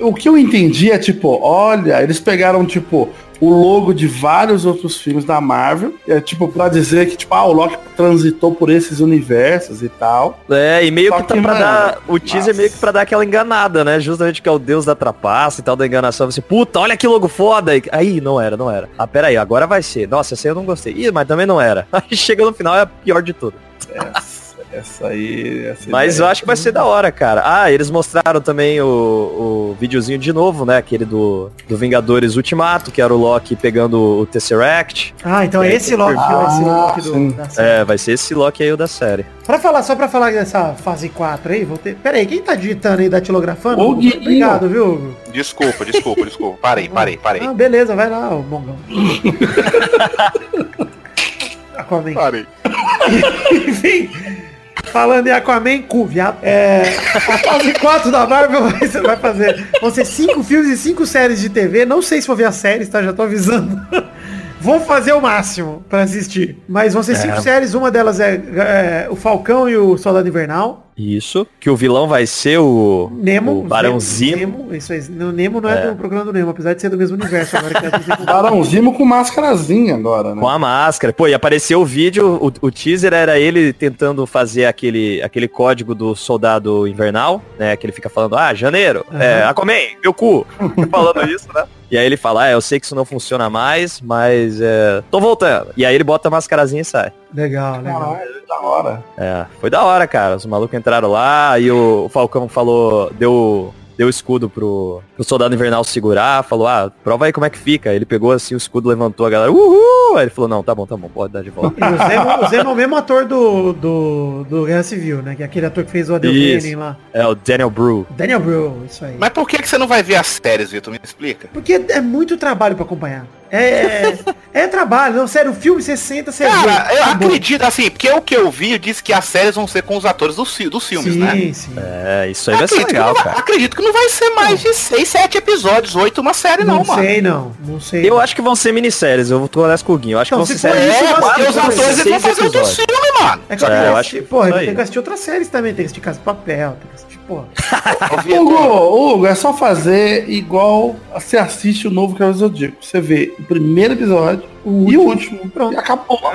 [SPEAKER 2] o que eu entendi é tipo, olha, eles pegaram, tipo, o logo de vários outros filmes da Marvel, é, tipo, pra dizer que, tipo, ah, o Loki transitou por esses universos e tal.
[SPEAKER 7] É, e meio
[SPEAKER 2] Só
[SPEAKER 7] que tá
[SPEAKER 2] que,
[SPEAKER 7] pra
[SPEAKER 2] mano,
[SPEAKER 7] dar. O teaser
[SPEAKER 2] nossa.
[SPEAKER 7] meio que pra dar aquela enganada, né? Justamente que é o deus da trapaça e tal, da enganação. Você, puta, olha que logo foda. E- Aí, não era, não era. Ah, pera aí, agora vai ser. Nossa, essa aí eu não gostei. Ih, mas também não era. [LAUGHS] Aí chega no final, é a pior de tudo.
[SPEAKER 2] Essa, [LAUGHS] essa aí. Essa
[SPEAKER 7] Mas eu acho que vai ser da hora, cara. Ah, eles mostraram também o, o videozinho de novo, né? Aquele do, do Vingadores Ultimato, que era o Loki pegando o Tesseract.
[SPEAKER 4] Ah, então é esse Loki que vai ser o Loki do, da série.
[SPEAKER 7] É, vai ser esse Loki aí o da série.
[SPEAKER 4] Pra falar, só pra falar dessa fase 4 aí, vou ter... Pera aí, quem tá digitando aí, datilografando?
[SPEAKER 2] Ô.
[SPEAKER 4] Obrigado, viu? Hugo?
[SPEAKER 3] Desculpa, desculpa, desculpa. Parei, parei, parei.
[SPEAKER 4] Ah, beleza, vai lá, ô Mongão. [LAUGHS] Aquaman.
[SPEAKER 3] Parei. [LAUGHS]
[SPEAKER 4] Enfim, falando em Aquaman, cu, viado. É, a fase 4 da Marvel [LAUGHS] vai, vai fazer. Vão ser 5 filmes e 5 séries de TV. Não sei se vou ver as séries, tá? Já tô avisando. [LAUGHS] Vou fazer o máximo pra assistir. Mas vão ser 5 séries. Uma delas é, é, o Falcão e o Soldado Invernal.
[SPEAKER 7] Isso. Que o vilão vai ser o.
[SPEAKER 4] Nemo.
[SPEAKER 7] O Barão Zimo.
[SPEAKER 4] Nemo, isso aí. No Nemo não é, do Procurando Nemo, apesar de ser do mesmo universo. Agora que é do-
[SPEAKER 2] Barãozimo com máscarazinha agora, né?
[SPEAKER 7] Com a máscara. Pô, e apareceu o vídeo, o, o teaser era ele tentando fazer aquele, aquele código do soldado invernal, né? Que ele fica falando, ah, janeiro, é, Aquaman, meu cu. Falando [LAUGHS] isso, né? E aí ele fala, ah, eu sei que isso não funciona mais, mas é, tô voltando. E aí ele bota a mascarazinha e sai.
[SPEAKER 4] Legal, legal.
[SPEAKER 2] Caralho, da hora.
[SPEAKER 7] É, foi da hora, cara. Os malucos entraram lá e o, Falcão falou, deu, deu o escudo pro, pro soldado invernal segurar, falou, ah, prova aí como é que fica. Ele pegou assim o escudo, levantou a galera, uhul! Aí ele falou, não, tá bom, tá bom, pode dar de volta.
[SPEAKER 4] E o Zemo, o Zemo é o mesmo ator do, do, do Guerra Civil, né? Que é aquele ator que fez o Adel
[SPEAKER 7] Isso.
[SPEAKER 4] Kenning lá.
[SPEAKER 7] É o Daniel Bru.
[SPEAKER 4] Daniel Bro, isso aí.
[SPEAKER 3] Mas por que, que você não vai ver as séries, Vitor? Me explica.
[SPEAKER 4] Porque é muito trabalho pra acompanhar. É, é trabalho, não, sério, o filme você senta, você
[SPEAKER 3] Cara,
[SPEAKER 4] vê.
[SPEAKER 3] eu
[SPEAKER 4] acabou.
[SPEAKER 3] acredito, assim, porque o que eu vi disse que as séries vão ser com os atores dos, dos filmes,
[SPEAKER 4] sim,
[SPEAKER 3] né?
[SPEAKER 4] sim.
[SPEAKER 7] É, isso aí vai ser
[SPEAKER 3] Acredito
[SPEAKER 7] legal,
[SPEAKER 3] não vai,
[SPEAKER 7] cara.
[SPEAKER 3] acredito que não vai ser mais de 6, 7 episódios, 8 uma série, não,
[SPEAKER 4] Não,
[SPEAKER 3] mano.
[SPEAKER 4] sei, não. Não sei.
[SPEAKER 7] Eu acho que vão ser minisséries, eu tô honesto com o Guinho. Eu acho
[SPEAKER 4] Não,
[SPEAKER 7] que vão
[SPEAKER 4] se
[SPEAKER 7] ser
[SPEAKER 4] for
[SPEAKER 7] séries
[SPEAKER 3] É,
[SPEAKER 4] mas
[SPEAKER 3] porque os atores vão fazer outros
[SPEAKER 7] episódios.
[SPEAKER 3] filmes, mano.
[SPEAKER 4] É que
[SPEAKER 7] É,
[SPEAKER 4] tem que
[SPEAKER 7] eu
[SPEAKER 4] assistir-
[SPEAKER 7] acho que
[SPEAKER 4] porra, tem que assistir outras séries também, tem que assistir Casa de Papel, tem que assistir, porra. [LAUGHS]
[SPEAKER 2] Hugo, Hugo, é só fazer igual você assiste o novo Cavaleiro do Zodíaco. Você vê o primeiro episódio e o último.
[SPEAKER 4] Pronto.
[SPEAKER 2] E acabou. [LAUGHS]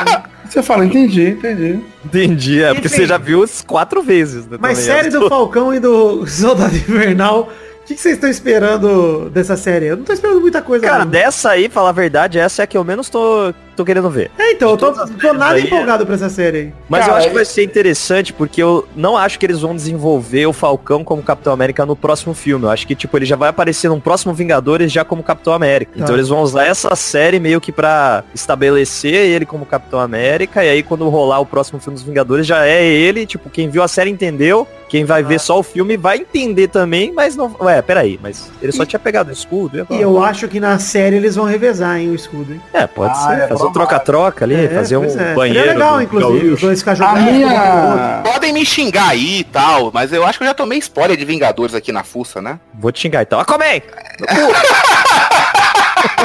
[SPEAKER 2] [LAUGHS] você fala, entendi, entendi.
[SPEAKER 7] Entendi, é porque
[SPEAKER 4] Enfim.
[SPEAKER 7] você já viu os quatro vezes. Né,
[SPEAKER 4] Mas série do Falcão e do Soldado Invernal, o que, que vocês estão esperando dessa série? Eu não tô esperando muita coisa.
[SPEAKER 7] Cara,
[SPEAKER 4] não.
[SPEAKER 7] dessa aí, falar a verdade, essa é a que eu menos tô, tô querendo ver.
[SPEAKER 4] É, então, eu tô, tô nada
[SPEAKER 7] aí,
[SPEAKER 4] empolgado pra essa série aí.
[SPEAKER 7] Mas
[SPEAKER 2] Cara,
[SPEAKER 7] eu acho que
[SPEAKER 2] é-
[SPEAKER 7] vai ser interessante porque eu não acho que eles vão desenvolver o Falcão como Capitão América no próximo filme. Eu acho que, tipo, ele já vai aparecer num próximo Vingadores já como Capitão América.
[SPEAKER 4] Tá.
[SPEAKER 7] Então eles vão usar essa série meio que pra estabelecer ele como Capitão América. E aí quando rolar o próximo filme dos Vingadores já é ele. Tipo, quem viu a série entendeu. Quem vai
[SPEAKER 4] Ah.
[SPEAKER 7] ver só o filme vai entender também, mas não. Ué, peraí, mas ele só tinha pegado o escudo. E,
[SPEAKER 4] E
[SPEAKER 7] agora?
[SPEAKER 4] eu acho que na série eles vão revezar, hein, o escudo, hein?
[SPEAKER 7] É, pode
[SPEAKER 2] Ah,
[SPEAKER 7] ser.
[SPEAKER 2] é
[SPEAKER 7] um troca-troca ali,
[SPEAKER 4] É,
[SPEAKER 7] fazer um
[SPEAKER 4] é.
[SPEAKER 7] banheiro.
[SPEAKER 4] Seria legal,
[SPEAKER 7] do
[SPEAKER 4] inclusive, os dois ficar
[SPEAKER 2] minha.
[SPEAKER 3] podem me xingar aí e tal, mas eu acho que eu já tomei spoiler de Vingadores aqui na fuça, né?
[SPEAKER 7] Vou te xingar então. Aquaman! [LAUGHS]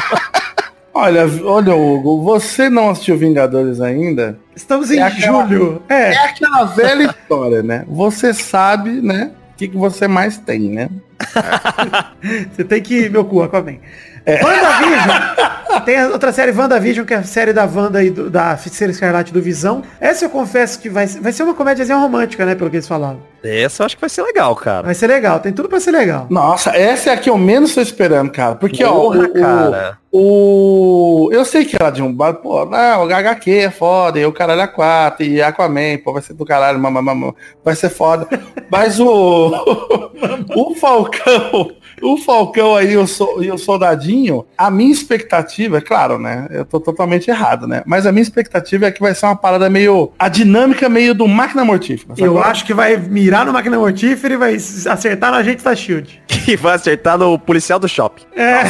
[SPEAKER 2] Olha, olha, Hugo, você não assistiu Vingadores ainda?
[SPEAKER 4] Estamos em
[SPEAKER 2] É aquela-
[SPEAKER 4] julho. É.
[SPEAKER 2] É aquela velha história, né? Você sabe, né? O que, que você mais tem, né? [LAUGHS]
[SPEAKER 4] Você tem que ir, meu cu, Aquaman. WandaVision. Tem a outra série, WandaVision, que é a série da Wanda e do- da Feiticeira Escarlate do Visão. Essa eu confesso que vai, vai ser uma comédiazinha romântica, né? Pelo que eles falaram.
[SPEAKER 7] Essa eu acho que vai ser legal, cara.
[SPEAKER 4] Vai ser legal, tem tudo pra ser legal.
[SPEAKER 2] Nossa, essa é a que eu menos tô esperando, cara. Porque, ó,
[SPEAKER 7] Porra,
[SPEAKER 2] o, o-
[SPEAKER 7] cara.
[SPEAKER 2] o- Eu sei que ela de um bar, pô, não, o HQ é foda, e o caralho é 4, e Aquaman, pô, vai ser do caralho, mamamama, vai ser foda. Mas o. [LAUGHS] o Falcão. O Falcão aí o so- e o Soldadinho, a minha expectativa, é claro, né? Eu tô totalmente errado, né? Mas a minha expectativa é que vai ser uma parada meio. A dinâmica meio do máquina mortífera.
[SPEAKER 4] Eu
[SPEAKER 2] sacou?
[SPEAKER 4] acho que vai mirar no máquina mortífera e vai acertar na gente da Shield.
[SPEAKER 7] Que [LAUGHS] vai acertar no policial do shopping.
[SPEAKER 4] É,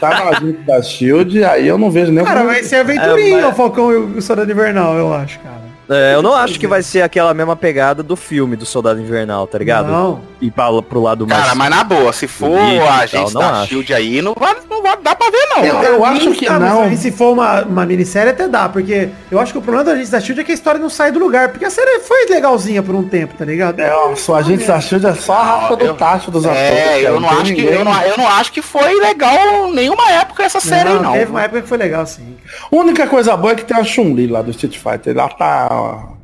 [SPEAKER 2] Tá na gente da Shield, aí eu não vejo nem o
[SPEAKER 4] cara, vai ser aventurinha
[SPEAKER 7] É, mas-
[SPEAKER 4] o Falcão e o Soldado Invernal, eu acho, cara.
[SPEAKER 7] É, eu não acho que vai ser aquela mesma pegada do filme do Soldado Invernal, tá ligado?
[SPEAKER 4] Não.
[SPEAKER 7] E pra, pro lado mais.
[SPEAKER 3] Cara, mas na boa, se for a gente
[SPEAKER 7] tal, não
[SPEAKER 3] da
[SPEAKER 7] acho.
[SPEAKER 3] Shield aí, não vai, não vai dar pra ver, não.
[SPEAKER 2] Eu- eu acho que
[SPEAKER 4] Ah, mas
[SPEAKER 2] não.
[SPEAKER 4] aí se for uma, uma minissérie até dá, porque eu acho que o problema da gente da Shield é que a história não sai do lugar, porque a série foi legalzinha por um tempo, tá ligado?
[SPEAKER 2] É, ó, só a gente da Shield é só a rafa do tacho dos atores.
[SPEAKER 3] É, eu não, acho que, eu, não, eu não acho que foi legal nenhuma época essa série aí, não.
[SPEAKER 4] Teve uma época que foi legal, sim.
[SPEAKER 2] A única coisa boa é que tem a Chun-Li lá do Street Fighter. Ela tá.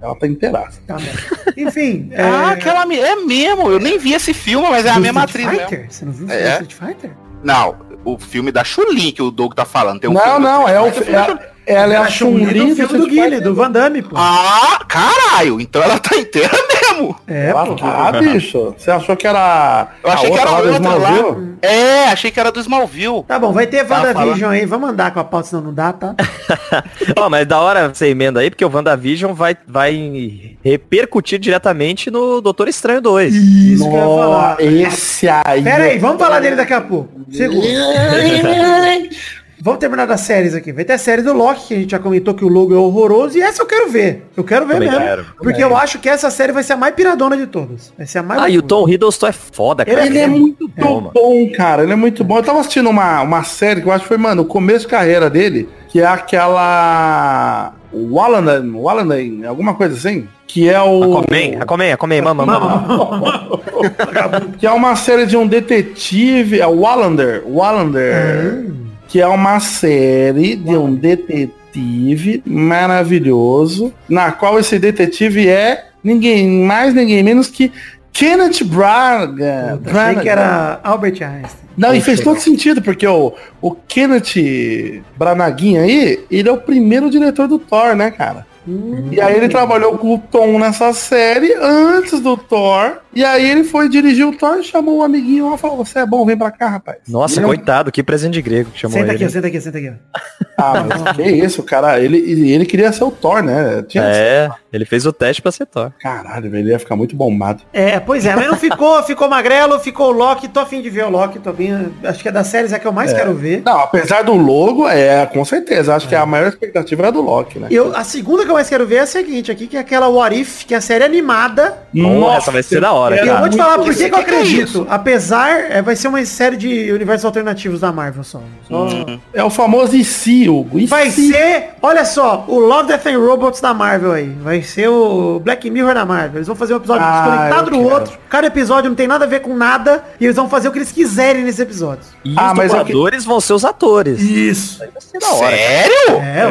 [SPEAKER 2] Ela tá inteiraça.
[SPEAKER 4] Tá. [LAUGHS] Enfim, é...
[SPEAKER 3] Ah, aquela é mesmo, eu nem vi esse filme, mas é a
[SPEAKER 4] do
[SPEAKER 3] mesma
[SPEAKER 4] Street
[SPEAKER 3] atriz
[SPEAKER 4] Fighter?
[SPEAKER 3] mesmo.
[SPEAKER 4] Você não viu o
[SPEAKER 3] É.
[SPEAKER 4] Street Fighter?
[SPEAKER 3] Não, o filme da Chulin que o Doug tá falando. Tem um
[SPEAKER 2] Não, não, é o. É, ela é a
[SPEAKER 4] do
[SPEAKER 2] Chun-Li
[SPEAKER 4] filme do Guile, do Van Damme, pô.
[SPEAKER 3] Ah, caralho, então ela tá inteira mesmo.
[SPEAKER 4] é, pô.
[SPEAKER 2] tá, bicho. Você achou que era.
[SPEAKER 3] Eu achei que era
[SPEAKER 2] lá do
[SPEAKER 3] outra lá. É, achei que era do Smallville.
[SPEAKER 4] Tá bom, vai ter WandaVision aí. Vamos andar com a pauta, senão não dá, tá? [LAUGHS]
[SPEAKER 7] Ó, mas da hora você emenda aí, porque o WandaVision vai, vai repercutir diretamente no Doutor Estranho 2.
[SPEAKER 4] Isso que eu ia falar.
[SPEAKER 2] Esse aí.
[SPEAKER 4] Pera aí, vamos falar dele daqui a pouco. Segura. [LAUGHS] Vamos terminar das séries aqui. Vai ter a série do Loki, que a gente já comentou que o logo é horroroso, e essa eu quero ver. Eu quero ver
[SPEAKER 7] Também
[SPEAKER 4] mesmo.
[SPEAKER 7] quero.
[SPEAKER 4] Porque eu acho que essa série vai ser a mais piradona de todas. Vai ser a mais
[SPEAKER 7] Ah, e o. Tom Hiddleston é foda, cara.
[SPEAKER 2] Ele é muito
[SPEAKER 7] bom, mano.
[SPEAKER 2] bom, cara. Ele é muito bom. Eu tava assistindo uma, uma série que eu acho que foi, mano, o começo de carreira dele, que é aquela. Wallander, Wallander, alguma coisa assim. Que é o.
[SPEAKER 7] Aquaman, Aquaman, Aquaman, mama, mama. [LAUGHS]
[SPEAKER 2] que é uma série de um detetive, é o Wallander, Wallander, que é uma série de um detetive maravilhoso, na qual esse detetive é ninguém mais, ninguém menos que Kenneth Braga.
[SPEAKER 4] Puta, achei que era Albert Einstein.
[SPEAKER 2] Não, e fez todo sentido, porque o, o Kenneth Branaguinha aí, ele é o primeiro diretor do Thor, né, cara? E aí ele trabalhou com o Tom nessa série antes do Thor. E aí ele foi dirigir o Thor e chamou um amiguinho lá e falou, você é bom, vem pra cá, rapaz.
[SPEAKER 7] Nossa,
[SPEAKER 2] Ele é um-
[SPEAKER 7] coitado, que presente de grego que chamou
[SPEAKER 4] Senta
[SPEAKER 7] ele.
[SPEAKER 4] aqui, ó, senta aqui, senta aqui.
[SPEAKER 2] Ah, mas [LAUGHS] que isso, cara. Ele, ele queria ser o Thor, né? Tinha...
[SPEAKER 7] É, ele fez o teste pra ser Thor.
[SPEAKER 2] Caralho, velho, ele ia ficar muito bombado.
[SPEAKER 4] É, pois é, mas não ficou, ficou magrelo, ficou o Loki, tô afim de ver o Loki, tô bem, acho que é das séries é que eu mais quero ver.
[SPEAKER 2] Não, apesar do logo, é, com certeza. Acho que a maior expectativa era do Loki, né?
[SPEAKER 4] Eu, a segunda que eu mais quero ver é a seguinte aqui, que é aquela What If, que é a série animada.
[SPEAKER 7] Nossa, essa vai ser da hora,
[SPEAKER 4] E eu
[SPEAKER 7] cara.
[SPEAKER 4] vou te falar por que, que eu
[SPEAKER 3] que que é
[SPEAKER 4] acredito. Apesar, é, vai ser uma série de universos alternativos da Marvel só. Só-
[SPEAKER 2] É o famoso IC, Hugo. IC.
[SPEAKER 4] Vai ser, olha só, o Love, Death and Robots da Marvel aí. Vai ser o Black Mirror da Marvel. Eles vão fazer um episódio
[SPEAKER 2] Ah,
[SPEAKER 4] desconectado
[SPEAKER 2] eu
[SPEAKER 4] do outro. Cada episódio não tem nada a ver com nada. E eles vão fazer o que eles quiserem nesses episódios.
[SPEAKER 7] E
[SPEAKER 2] Ah,
[SPEAKER 7] os
[SPEAKER 2] mas eu
[SPEAKER 7] dubladores vão ser os atores.
[SPEAKER 4] Isso.
[SPEAKER 7] Vai ser da hora.
[SPEAKER 3] Sério?
[SPEAKER 4] É,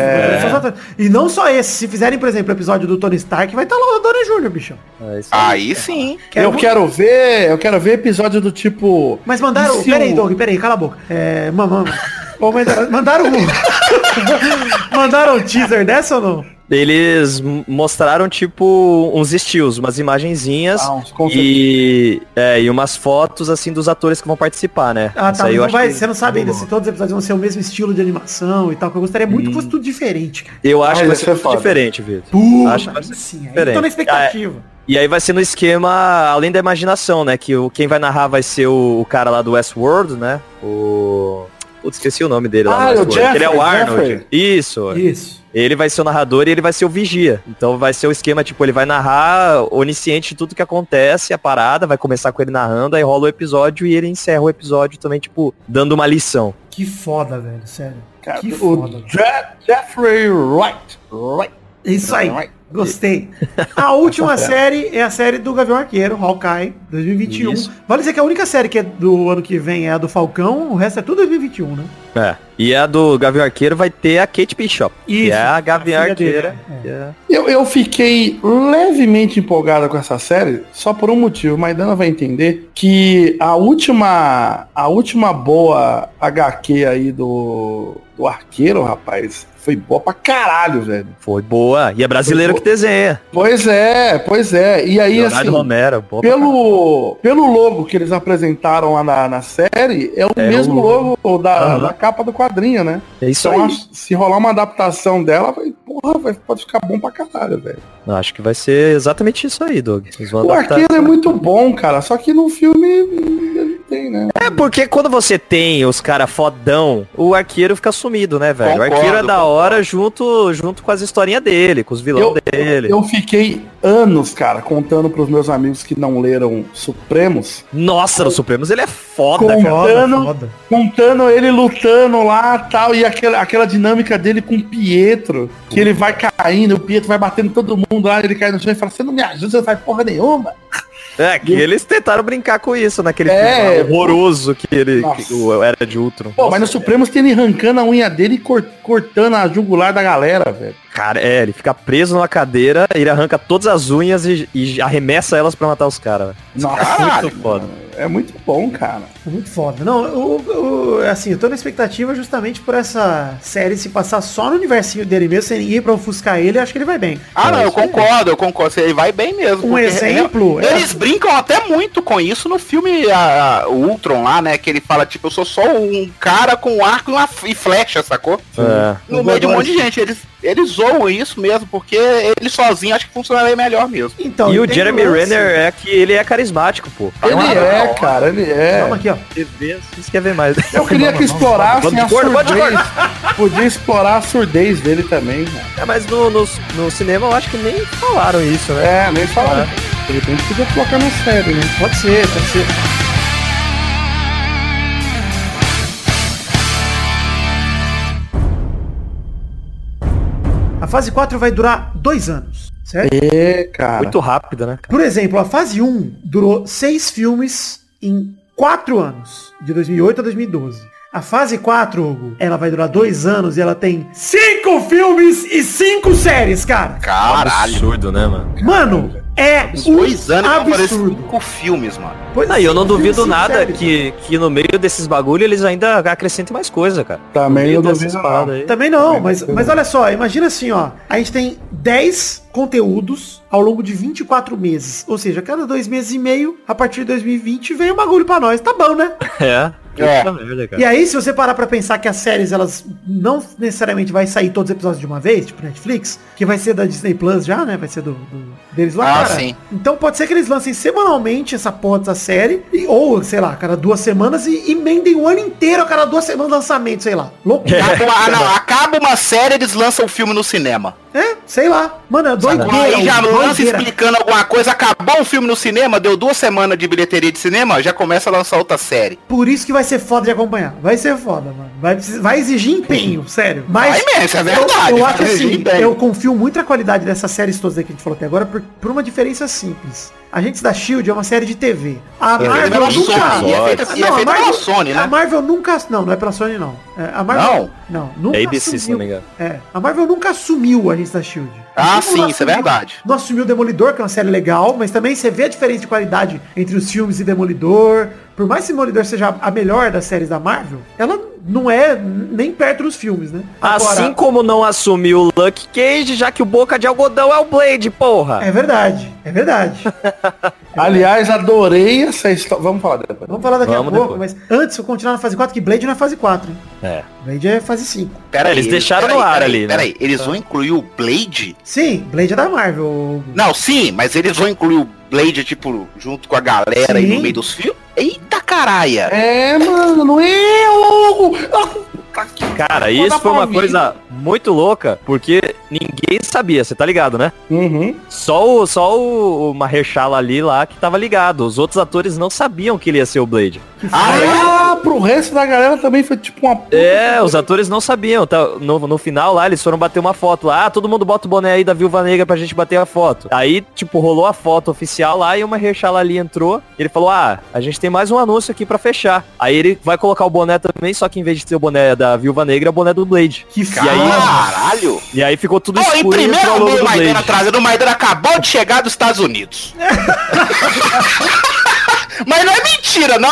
[SPEAKER 4] atores. E não só esse. Se fizerem, por exemplo, o episódio do Tony Stark, vai estar lá o Downey Jr., bichão.
[SPEAKER 7] É isso aí.
[SPEAKER 3] Aí sim.
[SPEAKER 2] Eu quero ver, eu quero ver episódio do tipo.
[SPEAKER 4] Mas mandaram.
[SPEAKER 2] se
[SPEAKER 4] Peraí,
[SPEAKER 2] o-
[SPEAKER 4] Doug, peraí, cala a boca. É. Mamãe. [LAUGHS] Mandaram. Mandaram [LAUGHS] mandaram um teaser dessa ou não?
[SPEAKER 7] Eles mostraram, tipo, uns estilos, umas imagenzinhas
[SPEAKER 2] Ah, uns
[SPEAKER 7] e, é, e umas fotos, assim, dos atores que vão participar, né?
[SPEAKER 4] Ah,
[SPEAKER 7] Isso
[SPEAKER 4] tá.
[SPEAKER 7] aí
[SPEAKER 4] mas
[SPEAKER 7] eu
[SPEAKER 4] não
[SPEAKER 7] acho
[SPEAKER 4] vai,
[SPEAKER 7] que-
[SPEAKER 4] você não sabe ainda se todos os episódios vão ser o mesmo estilo de animação e tal. Que eu gostaria muito que fosse tudo diferente, cara.
[SPEAKER 7] Eu acho
[SPEAKER 2] Ah,
[SPEAKER 7] que vai ser
[SPEAKER 2] é
[SPEAKER 7] tudo
[SPEAKER 2] foda.
[SPEAKER 7] diferente, Vitor.
[SPEAKER 4] Puta,
[SPEAKER 7] Acho que vai ser
[SPEAKER 4] sim,
[SPEAKER 7] diferente.
[SPEAKER 4] tô na expectativa.
[SPEAKER 7] E aí vai ser no esquema, além da imaginação, né? Que o, quem vai narrar vai ser o, o cara lá do Westworld, né? O... Putz, esqueci o nome dele lá.
[SPEAKER 2] Ah,
[SPEAKER 7] no
[SPEAKER 2] é o
[SPEAKER 7] que Ele é o
[SPEAKER 2] Jeffrey,
[SPEAKER 7] Arnold.
[SPEAKER 2] Jeffrey.
[SPEAKER 7] Isso.
[SPEAKER 4] Isso.
[SPEAKER 7] Ele vai ser o narrador e ele vai ser o vigia. Então vai ser o esquema, tipo, ele vai narrar onisciente de tudo que acontece, a parada, vai começar com ele narrando, aí rola o episódio e ele encerra o episódio também, tipo, dando uma lição.
[SPEAKER 4] Que foda, velho, sério.
[SPEAKER 2] Cara,
[SPEAKER 4] Que
[SPEAKER 2] o
[SPEAKER 4] foda.
[SPEAKER 2] Je- Jeffrey Wright. Wright.
[SPEAKER 4] Isso aí.
[SPEAKER 2] Right.
[SPEAKER 4] Gostei. A [LAUGHS] última série é a série do Gavião Arqueiro, Hawkeye, 2021.
[SPEAKER 7] Isso.
[SPEAKER 4] Vale dizer que a única série que é do ano que vem é a do Falcão, o resto é tudo 2021, né?
[SPEAKER 7] É. E a do Gavião Arqueiro vai ter a Kate Bishop. que
[SPEAKER 4] Isso,
[SPEAKER 7] é a Gavião
[SPEAKER 4] a
[SPEAKER 7] Arqueira.
[SPEAKER 4] dele, é.
[SPEAKER 7] que é-
[SPEAKER 2] Eu, eu fiquei levemente empolgada com essa série, só por um motivo. Maidana vai entender que a última, a última boa HQ aí do, do arqueiro, rapaz, foi boa pra caralho, velho.
[SPEAKER 7] Foi boa. E é brasileiro que desenha.
[SPEAKER 2] Pois é, pois é. E aí,
[SPEAKER 7] Leonardo
[SPEAKER 2] assim,
[SPEAKER 7] Romero.
[SPEAKER 2] Pelo, pelo logo que eles apresentaram lá na, na série, é o
[SPEAKER 7] É
[SPEAKER 2] mesmo
[SPEAKER 7] o-
[SPEAKER 2] logo da,
[SPEAKER 7] Aham.
[SPEAKER 2] da capa do quadrinho, né?
[SPEAKER 7] É isso
[SPEAKER 2] Então,
[SPEAKER 7] aí.
[SPEAKER 2] acho- se rolar uma adaptação dela, vai, porra, vai, pode ficar bom pra caralho, velho.
[SPEAKER 7] Acho que vai ser exatamente isso aí, Doug.
[SPEAKER 2] O arqueiro é muito bom, cara, só que no filme tem, né?
[SPEAKER 7] É porque quando você tem os cara fodão, o arqueiro fica sumido, né, velho? o arqueiro é da
[SPEAKER 3] concordo.
[SPEAKER 7] hora junto, junto com as historinhas dele, com os vilão dele.
[SPEAKER 2] Eu fiquei anos, cara, contando pros meus amigos que não leram Supremos,
[SPEAKER 7] Nossa, no Supremos ele é foda,
[SPEAKER 2] Com-
[SPEAKER 7] cara.
[SPEAKER 2] Contando-
[SPEAKER 4] foda.
[SPEAKER 2] contando ele lutando lá tal, e aquela, aquela dinâmica dele com o Pietro, que ele vai caindo, o Pietro vai batendo todo mundo lá, ele cai no chão e fala, você não me ajuda, você não faz porra nenhuma.
[SPEAKER 7] É, que eles tentaram brincar com isso naquele
[SPEAKER 2] É,
[SPEAKER 7] filme horroroso que ele
[SPEAKER 2] Nossa.
[SPEAKER 7] que Era de Ultron.
[SPEAKER 2] Pô, mas no Supremos tem ele arrancando a unha dele e cor- cortando a jugular da galera, velho.
[SPEAKER 7] Cara, é, ele fica preso numa cadeira, ele arranca todas as unhas e, e arremessa elas pra matar os caras. velho.
[SPEAKER 2] Nossa,
[SPEAKER 3] Caralho,
[SPEAKER 7] Muito foda.
[SPEAKER 2] é muito bom, cara.
[SPEAKER 4] Muito foda. Não, o, o- assim, eu tô na expectativa justamente por essa série se passar só no universinho dele mesmo, sem ninguém pra ofuscar ele, eu acho que ele vai bem.
[SPEAKER 3] Ah, não,
[SPEAKER 7] É,
[SPEAKER 3] eu concordo, eu concordo. Ele vai bem mesmo.
[SPEAKER 4] Um exemplo
[SPEAKER 3] é-
[SPEAKER 4] é-
[SPEAKER 3] Eles brincam até muito com isso no filme a, a- o Ultron lá, né? Que ele fala, tipo, eu sou só um cara com arco e, uma, e flecha, sacou?
[SPEAKER 7] É.
[SPEAKER 3] No meio de um monte de gente. Eles, eles zoam isso mesmo, porque ele sozinho acho que funcionaria melhor mesmo.
[SPEAKER 4] Então,
[SPEAKER 7] E o Jeremy
[SPEAKER 4] lance-
[SPEAKER 7] Renner é que ele é carismático, pô.
[SPEAKER 2] Ele é, cara, ele é.
[SPEAKER 4] Calma aqui, ó.
[SPEAKER 7] Vocês querem ver mais.
[SPEAKER 2] Eu queria que explorassem
[SPEAKER 7] Vamos
[SPEAKER 2] a
[SPEAKER 7] vamos
[SPEAKER 2] surdez. Podia explorar a surdez dele também, cara.
[SPEAKER 7] É, mas no, no, no cinema eu acho que nem falaram isso, né?
[SPEAKER 2] É, nem falar. De repente podia colocar na série, né?
[SPEAKER 4] Pode ser, pode ser. Fase 4 vai durar dois anos, certo?
[SPEAKER 2] É, cara.
[SPEAKER 7] Muito rápido, né? cara?
[SPEAKER 4] Por exemplo, a fase 1 durou seis filmes em quatro anos, de 2008 a 2012. A fase 4, Hugo, ela vai durar dois anos e ela tem cinco filmes e cinco séries, cara.
[SPEAKER 3] Caralho.
[SPEAKER 7] Absurdo, né, mano?
[SPEAKER 4] Mano, é um
[SPEAKER 3] dois anos
[SPEAKER 4] absurdo.
[SPEAKER 3] cinco filmes, mano.
[SPEAKER 4] Pois
[SPEAKER 7] Não, e eu não duvido nada
[SPEAKER 4] séries.
[SPEAKER 7] que, que no meio desses bagulho eles ainda acrescentem mais coisa, cara.
[SPEAKER 2] Também eu duvido não.
[SPEAKER 7] aí.
[SPEAKER 4] Também não,
[SPEAKER 2] Também
[SPEAKER 4] mas,
[SPEAKER 2] não.
[SPEAKER 4] mas olha só, imagina assim, ó. A gente tem 10 conteúdos ao longo de 24 meses. Ou seja, cada dois meses e meio, a partir de 2020, vem um bagulho pra nós. Tá bom, né? [LAUGHS]
[SPEAKER 7] É.
[SPEAKER 3] É.
[SPEAKER 7] Merda, cara.
[SPEAKER 4] E aí, se você parar pra pensar que as séries, elas não necessariamente vai sair todos os episódios de uma vez, tipo Netflix, que vai ser da Disney Plus já, né? Vai ser do, do- deles lá,
[SPEAKER 3] Ah,
[SPEAKER 4] cara.
[SPEAKER 3] sim.
[SPEAKER 4] Então pode ser que eles lancem semanalmente essa porra dessa série, e- ou, sei lá, a cada duas semanas e emendem o ano inteiro a cada duas semanas de lançamento, sei lá. Loucura. [LAUGHS]
[SPEAKER 3] Acaba uma, ah, não, acaba uma série, eles lançam o filme no cinema.
[SPEAKER 4] É, sei lá. Mano, é doideira.
[SPEAKER 3] Aí já lança explicando alguma coisa, acabou o filme no cinema, deu duas semanas de bilheteria de cinema, já começa a lançar outra série.
[SPEAKER 4] Por isso que vai ser foda de acompanhar. Vai ser foda, mano. Vai, vai exigir empenho, [LAUGHS] sério. Mas
[SPEAKER 3] Vai mesmo, é
[SPEAKER 4] eu-
[SPEAKER 3] verdade,
[SPEAKER 4] Eu,
[SPEAKER 3] vai
[SPEAKER 4] acho
[SPEAKER 3] exigir
[SPEAKER 4] assim, eu confio muito na qualidade dessas séries todas que a gente falou até agora por, por uma diferença simples. Agentes da Shield é uma série de TV. A
[SPEAKER 3] É,
[SPEAKER 4] Marvel
[SPEAKER 3] pela
[SPEAKER 4] nunca.
[SPEAKER 3] Sony, e é feita- e é
[SPEAKER 4] Não, a
[SPEAKER 3] feita pela
[SPEAKER 4] Marvel-
[SPEAKER 3] Sony, né?
[SPEAKER 4] A Marvel nunca. Não, não é pela Sony, não. É, a Marvel, não, nunca
[SPEAKER 7] É ABC, se não me
[SPEAKER 4] assumiu.
[SPEAKER 7] engano.
[SPEAKER 4] É, a Marvel nunca assumiu a Agentes da Shield.
[SPEAKER 3] Ah,
[SPEAKER 4] não
[SPEAKER 3] sim, isso é
[SPEAKER 4] assumiu-
[SPEAKER 3] verdade.
[SPEAKER 4] não assumiu Demolidor, que é uma série legal, mas também você vê a diferença de qualidade entre os filmes e Demolidor. Por mais que Demolidor seja a melhor das séries da Marvel, ela não é nem perto dos filmes, né?
[SPEAKER 7] Assim como não assumiu o Lucky Cage, já que o Boca de Algodão é o Blade, porra.
[SPEAKER 4] É verdade, é verdade. [LAUGHS]
[SPEAKER 2] Aliás, adorei essa história. Vamos falar depois.
[SPEAKER 4] Vamos falar daqui
[SPEAKER 7] Vamos
[SPEAKER 4] a pouco,
[SPEAKER 7] depois.
[SPEAKER 4] mas antes eu continuar na fase 4, que Blade não é fase 4, hein?
[SPEAKER 7] É.
[SPEAKER 4] Blade é fase 5.
[SPEAKER 3] Pera
[SPEAKER 7] Eles
[SPEAKER 3] aí,
[SPEAKER 7] deixaram
[SPEAKER 3] pera
[SPEAKER 7] no
[SPEAKER 3] aí,
[SPEAKER 7] ar
[SPEAKER 3] pera
[SPEAKER 7] ali,
[SPEAKER 3] aí,
[SPEAKER 7] né?
[SPEAKER 3] Peraí, eles vão incluir o Blade?
[SPEAKER 4] Sim, Blade é da Marvel.
[SPEAKER 3] Não, sim, mas eles vão incluir o Blade, tipo, junto com a galera aí
[SPEAKER 4] Sim.
[SPEAKER 3] no meio dos filmes? Eita caralha!
[SPEAKER 2] É, mano, é o.
[SPEAKER 7] Cara, isso foi uma coisa muito louca, porque ninguém sabia, você tá ligado, né?
[SPEAKER 2] Uhum.
[SPEAKER 7] Só o, só o, o Mahershala ali lá que tava ligado. Os outros atores não sabiam que ele ia ser o Blade.
[SPEAKER 2] Ah, pro resto da galera também foi tipo uma
[SPEAKER 7] É, os atores não sabiam. Tá, no, no final lá, eles foram bater uma foto lá. Ah, todo mundo bota o boné aí da Viúva Negra pra gente bater a foto. Aí, tipo, rolou a foto oficial lá e o Mahershala ali entrou. Ele falou, ah, a gente tem mais um anúncio aqui pra fechar. Aí ele vai colocar o boné também, só que em vez de ser o boné da Viúva Negra, é o boné do Blade.
[SPEAKER 4] Que
[SPEAKER 7] E aí,
[SPEAKER 3] Caralho!
[SPEAKER 7] e aí ficou tudo
[SPEAKER 3] em
[SPEAKER 7] escuro e entrou
[SPEAKER 3] primeira
[SPEAKER 7] o do
[SPEAKER 3] Maidana
[SPEAKER 7] Blade.
[SPEAKER 3] trazendo, o Maidana acabou de chegar dos Estados Unidos. [LAUGHS] Mas não é mentira, não.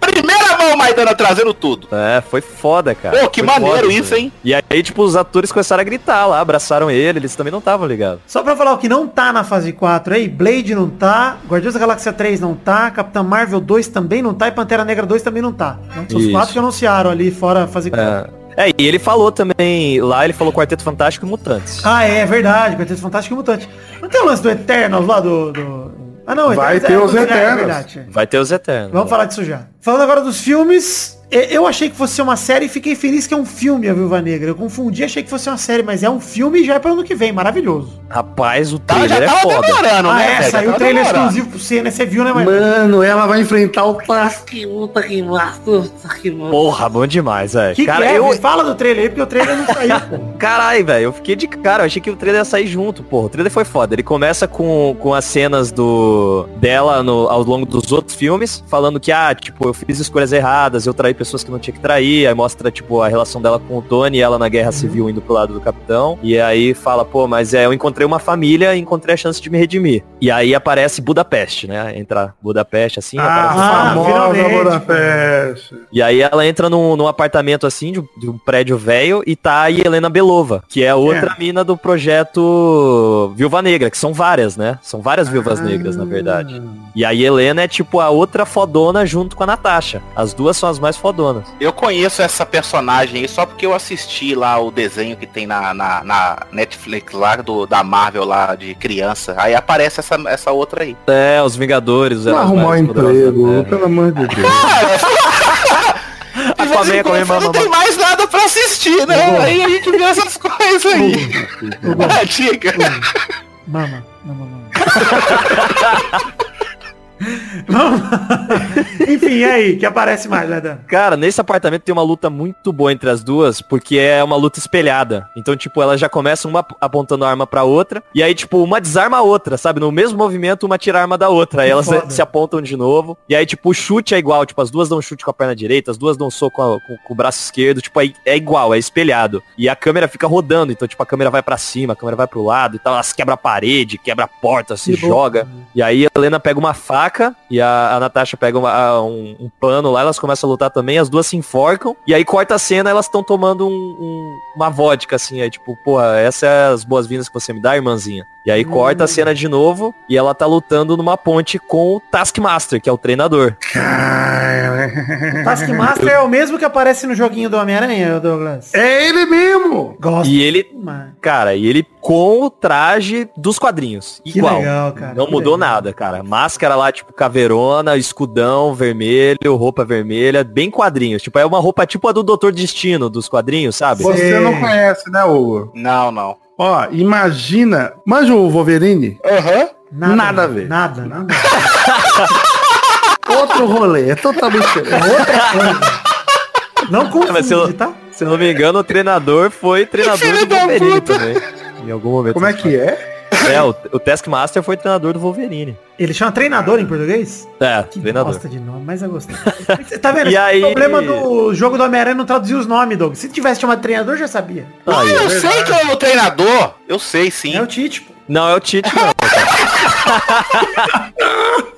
[SPEAKER 3] Primeira mão, Maidana trazendo tudo.
[SPEAKER 7] É, foi foda, cara.
[SPEAKER 3] Pô, que
[SPEAKER 7] Foi
[SPEAKER 3] maneiro
[SPEAKER 7] foda
[SPEAKER 3] isso, hein?
[SPEAKER 7] E aí, tipo, os atores começaram a gritar lá, abraçaram ele, eles também não estavam ligados.
[SPEAKER 4] Só pra falar o que não tá na fase 4 aí, Blade não tá, Guardiões da Galáxia 3 não tá, Capitã Marvel 2 também não tá e Pantera Negra 2 também não tá. Então, são os
[SPEAKER 7] Isso.
[SPEAKER 4] quatro que anunciaram ali fora a fase 4.
[SPEAKER 7] É. É, e ele falou também, lá ele falou Quarteto Fantástico e Mutantes.
[SPEAKER 4] Ah, é, é verdade, Quarteto Fantástico e Mutante. Não tem o lance do Eternals lá do... do- Ah, não,
[SPEAKER 2] Vai
[SPEAKER 4] Eternos
[SPEAKER 2] ter
[SPEAKER 4] é,
[SPEAKER 2] os
[SPEAKER 4] é,
[SPEAKER 2] Eternos.
[SPEAKER 4] É.
[SPEAKER 7] Vai ter os Eternos.
[SPEAKER 4] Vamos falar disso já. Falando agora dos filmes, eu achei que fosse ser uma série e fiquei feliz que é um filme, a Viúva Negra. Eu confundi, achei que fosse uma série, mas é um filme e já é para ano que vem, maravilhoso.
[SPEAKER 7] Rapaz, o
[SPEAKER 3] Tá,
[SPEAKER 7] trailer
[SPEAKER 3] já
[SPEAKER 7] é foda.
[SPEAKER 3] demorando,
[SPEAKER 4] ah,
[SPEAKER 3] né?
[SPEAKER 4] é, saiu o trailer
[SPEAKER 3] demorando.
[SPEAKER 4] exclusivo pro CNN, você viu, né, mas...
[SPEAKER 2] Mano, ela vai enfrentar o Task.
[SPEAKER 7] Porra, bom demais, velho.
[SPEAKER 4] Que
[SPEAKER 7] Cara,
[SPEAKER 4] que é?
[SPEAKER 7] eu...
[SPEAKER 4] Fala do trailer aí, porque o trailer não saiu, pô. [LAUGHS]
[SPEAKER 7] Caralho, velho, eu fiquei de cara, eu achei que o trailer ia sair junto, porra. O trailer foi foda. Ele começa com, com as cenas do dela no, ao longo dos outros filmes, falando que, ah, tipo, eu fiz escolhas erradas, eu traí pessoas que não tinha que trair, aí mostra, tipo, a relação dela com o Tony e ela na guerra civil indo pro lado do capitão. E aí fala, pô, mas é, eu encontrei uma família e encontrei a chance de me redimir. E aí aparece Budapeste, né? Entra Budapeste assim,
[SPEAKER 2] Ah,
[SPEAKER 7] aparece
[SPEAKER 4] Ah,
[SPEAKER 2] famosa. Budapeste.
[SPEAKER 7] e aí ela entra num, num apartamento assim, de, um- de um prédio velho, e tá a Helena Belova, que é outra mina do projeto Viúva Negra, que são várias, né? São várias viúvas negras, na verdade. E a Helena é tipo a outra fodona junto com a Natasha. As duas são as mais fodonas.
[SPEAKER 3] Eu conheço essa personagem aí só porque eu assisti lá o desenho que tem na, na, na Netflix lá, do, da Marvel lá de criança. Aí aparece essa, essa outra aí.
[SPEAKER 7] É, os Vingadores, heróis
[SPEAKER 2] arrumar um emprego,
[SPEAKER 7] Terra.
[SPEAKER 2] pelo amor de Deus. [LAUGHS]
[SPEAKER 3] De
[SPEAKER 7] Aquaman,
[SPEAKER 3] quando
[SPEAKER 7] Aquaman,
[SPEAKER 3] você não
[SPEAKER 7] mamãe.
[SPEAKER 3] tem mais nada pra assistir, né? Aí a gente vê essas coisas aí. [LAUGHS] Ah, diga.
[SPEAKER 4] Mama, mama, mama. [LAUGHS] [LAUGHS] Vamos. Enfim, e aí, que aparece mais, né, Dan?
[SPEAKER 7] Cara, nesse apartamento tem uma luta muito boa entre as duas, porque é uma luta espelhada. Então, tipo, elas já começam uma apontando a arma pra outra, e aí, tipo, uma desarma a outra, sabe? No mesmo movimento, uma tira a arma da outra. Aí elas
[SPEAKER 4] foda.
[SPEAKER 7] se apontam de novo. E aí, tipo, o chute é igual. Tipo, as duas dão um chute com a perna direita, as duas dão um soco com, a- com- com o braço esquerdo. Tipo, é, é igual, é espelhado. E a câmera fica rodando. Então, tipo, a câmera vai pra cima, a câmera vai pro lado e tal. Elas quebra a parede, quebra a porta, se
[SPEAKER 4] Que bom.
[SPEAKER 7] joga. E aí a Helena pega uma faca e a, a Natasha pega uma- um, um pano lá, elas começam a lutar também, as duas se enforcam, e aí corta a cena, elas estão tomando um- um- uma vodka, assim, aí tipo, porra, essa é as boas-vindas que você me dá, irmãzinha. E aí corta a cena de novo, e ela tá lutando numa ponte com o Taskmaster, que é o treinador.
[SPEAKER 4] O Taskmaster é o mesmo que aparece no joguinho do Homem-Aranha, Douglas?
[SPEAKER 2] É ele mesmo!
[SPEAKER 4] Gosto.
[SPEAKER 7] E ele,
[SPEAKER 4] demais.
[SPEAKER 7] cara, e ele com o traje dos quadrinhos,
[SPEAKER 4] Que
[SPEAKER 7] igual.
[SPEAKER 4] legal, cara.
[SPEAKER 7] Não
[SPEAKER 4] que
[SPEAKER 7] mudou
[SPEAKER 4] legal.
[SPEAKER 7] nada, cara. Máscara lá, tipo, caveirona, escudão vermelho, roupa vermelha, bem quadrinhos. Tipo, é uma roupa tipo a do Doutor Destino dos quadrinhos, sabe?
[SPEAKER 2] Você
[SPEAKER 4] Sei.
[SPEAKER 2] não conhece, né, Hugo?
[SPEAKER 3] Não, não.
[SPEAKER 2] Ó, imagina. Manja o Wolverine?
[SPEAKER 3] Aham.
[SPEAKER 4] Nada,
[SPEAKER 2] Nada a ver.
[SPEAKER 4] Nada, nada. [LAUGHS]
[SPEAKER 2] Outro rolê, é totalmente [LAUGHS] diferente.
[SPEAKER 4] Não
[SPEAKER 7] mas se eu-
[SPEAKER 4] confunde, tá?
[SPEAKER 7] Se eu não me engano, o treinador foi treinador do Wolverine também. Em algum momento.
[SPEAKER 2] Como é que é?
[SPEAKER 7] É, o, o Taskmaster foi treinador do Wolverine.
[SPEAKER 4] Ele chama treinador em português?
[SPEAKER 7] É,
[SPEAKER 4] Que
[SPEAKER 7] treinador.
[SPEAKER 4] bosta de nome, mas eu gostei. Você tá vendo? [LAUGHS]
[SPEAKER 7] E
[SPEAKER 4] é
[SPEAKER 7] aí-
[SPEAKER 4] O problema do jogo do Homem-Aranha é não traduzir os nomes, Doug. Se tivesse chamado treinador, já sabia.
[SPEAKER 3] Ah,
[SPEAKER 7] Aí, ó.
[SPEAKER 3] eu sei que é o treinador. Eu sei, sim.
[SPEAKER 4] É o Tite, pô.
[SPEAKER 7] Não, é o Tite, não. [LAUGHS]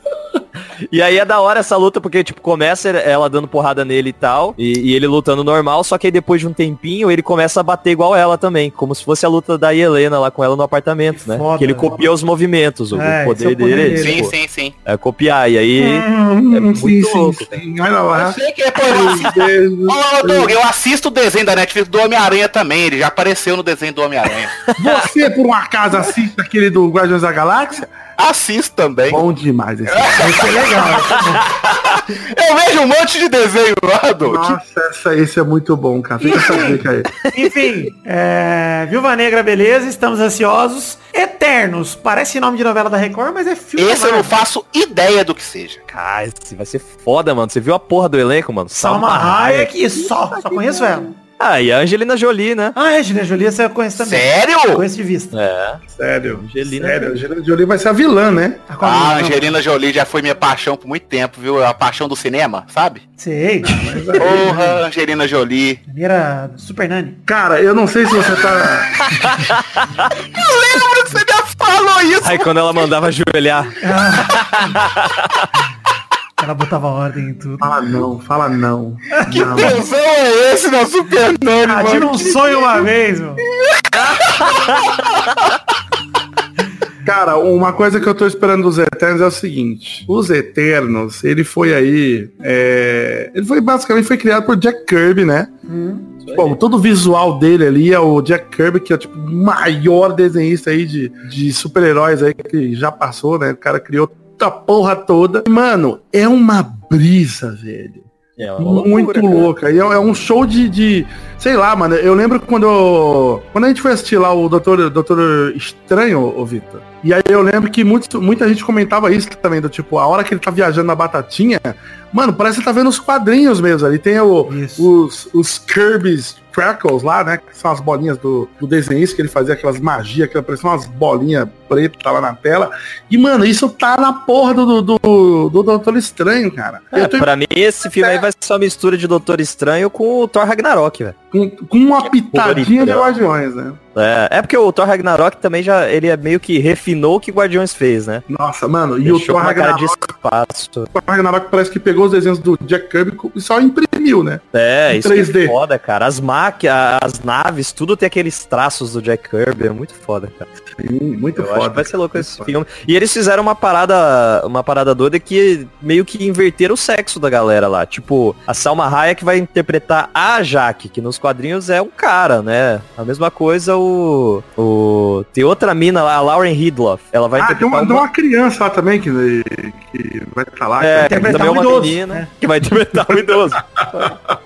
[SPEAKER 7] E aí é da hora essa luta, porque, tipo, começa ela dando porrada nele e tal, e, e ele lutando normal, só que aí depois de um tempinho ele começa a bater igual ela também, como se fosse a luta da Helena lá com ela no apartamento,
[SPEAKER 4] Que
[SPEAKER 7] né?
[SPEAKER 4] foda,
[SPEAKER 7] que ele
[SPEAKER 4] né?
[SPEAKER 7] copia os movimentos, o,
[SPEAKER 4] É,
[SPEAKER 7] o
[SPEAKER 4] esse é
[SPEAKER 7] poder
[SPEAKER 4] o poder
[SPEAKER 7] dele,
[SPEAKER 4] dele.
[SPEAKER 3] Sim,
[SPEAKER 7] tipo,
[SPEAKER 3] sim, sim.
[SPEAKER 7] é copiar, e aí...
[SPEAKER 2] Hum,
[SPEAKER 7] é muito
[SPEAKER 2] sim, sim,
[SPEAKER 7] louco,
[SPEAKER 2] sim. Olha
[SPEAKER 3] Eu
[SPEAKER 2] lá.
[SPEAKER 3] sei que é por isso. Ô, Doug, eu assisto o desenho da Netflix do Homem-Aranha também. Ele já apareceu no desenho do Homem-Aranha.
[SPEAKER 2] Você, por um acaso, assiste aquele do Guardiões da Galáxia?
[SPEAKER 3] Assisto também.
[SPEAKER 2] Bom demais esse.
[SPEAKER 4] Isso é legal. é. [LAUGHS]
[SPEAKER 3] Eu vejo um monte de desenho lá.
[SPEAKER 2] Nossa, essa, esse é muito bom, cara. Fica essa dica aí.
[SPEAKER 4] Enfim, é... Viúva Negra, beleza, estamos ansiosos. Eternos, parece nome de novela da Record, mas é filme.
[SPEAKER 3] Esse eu não faço ideia do que seja.
[SPEAKER 7] Cara, esse vai ser foda, mano. Você viu a porra do elenco, mano?
[SPEAKER 4] Salma Hayek, só, só conheço ela.
[SPEAKER 7] Ah, e a Angelina Jolie, né?
[SPEAKER 4] Ah, é, Angelina Jolie, eu conheço também.
[SPEAKER 3] Sério?
[SPEAKER 4] Conheço de vista.
[SPEAKER 7] É.
[SPEAKER 2] Sério.
[SPEAKER 7] Angelina
[SPEAKER 2] Sério, Angelina Jolie vai ser a vilã, né?
[SPEAKER 3] Ah,
[SPEAKER 4] não.
[SPEAKER 3] Angelina Jolie já foi minha paixão por muito tempo, viu? A paixão do cinema, sabe?
[SPEAKER 4] Sei. [LAUGHS]
[SPEAKER 3] Porra, Angelina Jolie.
[SPEAKER 4] Primeira Super Nani.
[SPEAKER 2] Cara, eu não sei se você tá. [LAUGHS]
[SPEAKER 3] Eu lembro que você já falou isso.
[SPEAKER 7] Aí quando ela mandava ajoelhar. [LAUGHS]
[SPEAKER 4] Ela botava ordem em tudo.
[SPEAKER 2] Fala não, fala não.
[SPEAKER 3] Que
[SPEAKER 2] Não.
[SPEAKER 3] tesão é esse na Super Nani,
[SPEAKER 4] Ah,
[SPEAKER 3] mano?
[SPEAKER 4] um sonho uma vez, meu. [LAUGHS]
[SPEAKER 2] Cara, uma coisa que eu tô esperando dos Eternos é o seguinte. Os Eternos, ele foi aí. é, Ele foi basicamente foi criado por Jack Kirby, né? Bom, todo o visual dele ali é o Jack Kirby, que é tipo o maior desenhista aí de, de super-heróis aí que já passou, né? O cara criou a porra toda. Mano, é uma brisa, velho.
[SPEAKER 7] É
[SPEAKER 2] muito louca. E é, é um show de, de- Sei lá, mano. Eu lembro quando eu- Quando a gente foi assistir lá o Doutor, Doutor Estranho, ô Vitor. E aí eu lembro que muito, muita gente comentava isso também, do tipo, a hora que ele tá viajando na batatinha, mano, parece que tá vendo os quadrinhos mesmo. Ali tem o, os, os Kirby's Crackles lá, né? Que são as bolinhas do, do desenhista que ele fazia aquelas magias, que parecia umas bolinhas pretas lá na tela. E, mano, isso tá na porra do, do, do, do Doutor Estranho, cara.
[SPEAKER 7] É,
[SPEAKER 2] tô
[SPEAKER 7] pra mim, esse filme aí vai ser uma mistura de Doutor Estranho com o Thor Ragnarok, velho.
[SPEAKER 2] com, com uma pitadinha de. Guardiões, né?
[SPEAKER 7] É, é porque o Thor Ragnarok também já, ele é meio que refinou o que Guardiões fez, né?
[SPEAKER 2] Nossa, mano, e
[SPEAKER 7] Deixou
[SPEAKER 2] o Thor Ragnarok,
[SPEAKER 7] espaço.
[SPEAKER 2] o Thor Ragnarok parece que pegou os desenhos do Jack Kirby e só imprimiu, né?
[SPEAKER 7] É,
[SPEAKER 2] Em
[SPEAKER 7] isso que
[SPEAKER 2] 3D.
[SPEAKER 7] é foda, cara. As as naves, tudo tem aqueles traços do Jack Kirby, é muito foda, cara.
[SPEAKER 2] Sim, muito
[SPEAKER 7] Eu
[SPEAKER 2] foda.
[SPEAKER 7] acho que vai ser louco esse
[SPEAKER 2] foda.
[SPEAKER 7] filme. E eles fizeram uma parada, uma parada doida que meio que inverteram o sexo da galera lá. Tipo, a Salma Hayek vai interpretar a Jaque, que nos quadrinhos é um cara, né? A mesma coisa o, o tem outra mina lá, a Lauren Hidloff. Ela vai
[SPEAKER 2] Ah, tem
[SPEAKER 7] interpretar
[SPEAKER 2] uma, tem uma criança lá também que, que vai estar lá.
[SPEAKER 7] É, que
[SPEAKER 4] interpretar
[SPEAKER 7] também é
[SPEAKER 4] um
[SPEAKER 7] uma
[SPEAKER 4] idoso,
[SPEAKER 7] menina
[SPEAKER 4] né?
[SPEAKER 7] que vai interpretar um idoso. [LAUGHS]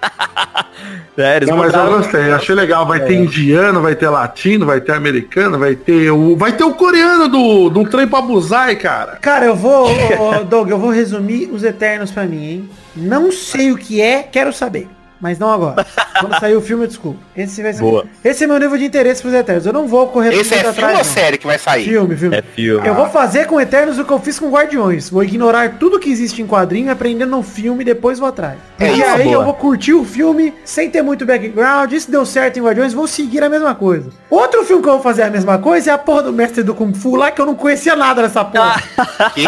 [SPEAKER 7] [LAUGHS] é, eles
[SPEAKER 2] Não, mas eu gostei, achei legal. Vai
[SPEAKER 7] É.
[SPEAKER 2] ter indiano, vai ter latino, vai ter americano, vai ter o. Vai ter o coreano do, do trem pra Buzai, cara.
[SPEAKER 4] Cara, eu vou, [LAUGHS] ô, Doug, eu vou resumir os Eternos pra mim, hein? Não sei o que é, quero saber. Mas não agora. [LAUGHS] Quando sair o filme, eu desculpo. Esse vai ser.
[SPEAKER 7] Boa.
[SPEAKER 4] Esse é meu nível de interesse pros Eternos. Eu não vou correr
[SPEAKER 3] Esse é
[SPEAKER 4] muito
[SPEAKER 3] filme ou
[SPEAKER 4] não.
[SPEAKER 3] série que vai sair?
[SPEAKER 4] Filme, filme.
[SPEAKER 7] É filme.
[SPEAKER 4] Eu vou fazer com Eternos o que eu fiz com Guardiões. Vou ignorar tudo que existe em quadrinho, aprendendo no filme e depois vou atrás.
[SPEAKER 3] É isso,
[SPEAKER 4] aí
[SPEAKER 7] boa.
[SPEAKER 4] eu vou curtir o filme sem ter muito background. Isso deu certo em Guardiões, vou seguir a mesma coisa. Outro filme que eu vou fazer a mesma coisa é a porra do Mestre do Kung Fu lá, que eu não conhecia nada dessa porra. [LAUGHS]
[SPEAKER 3] Que?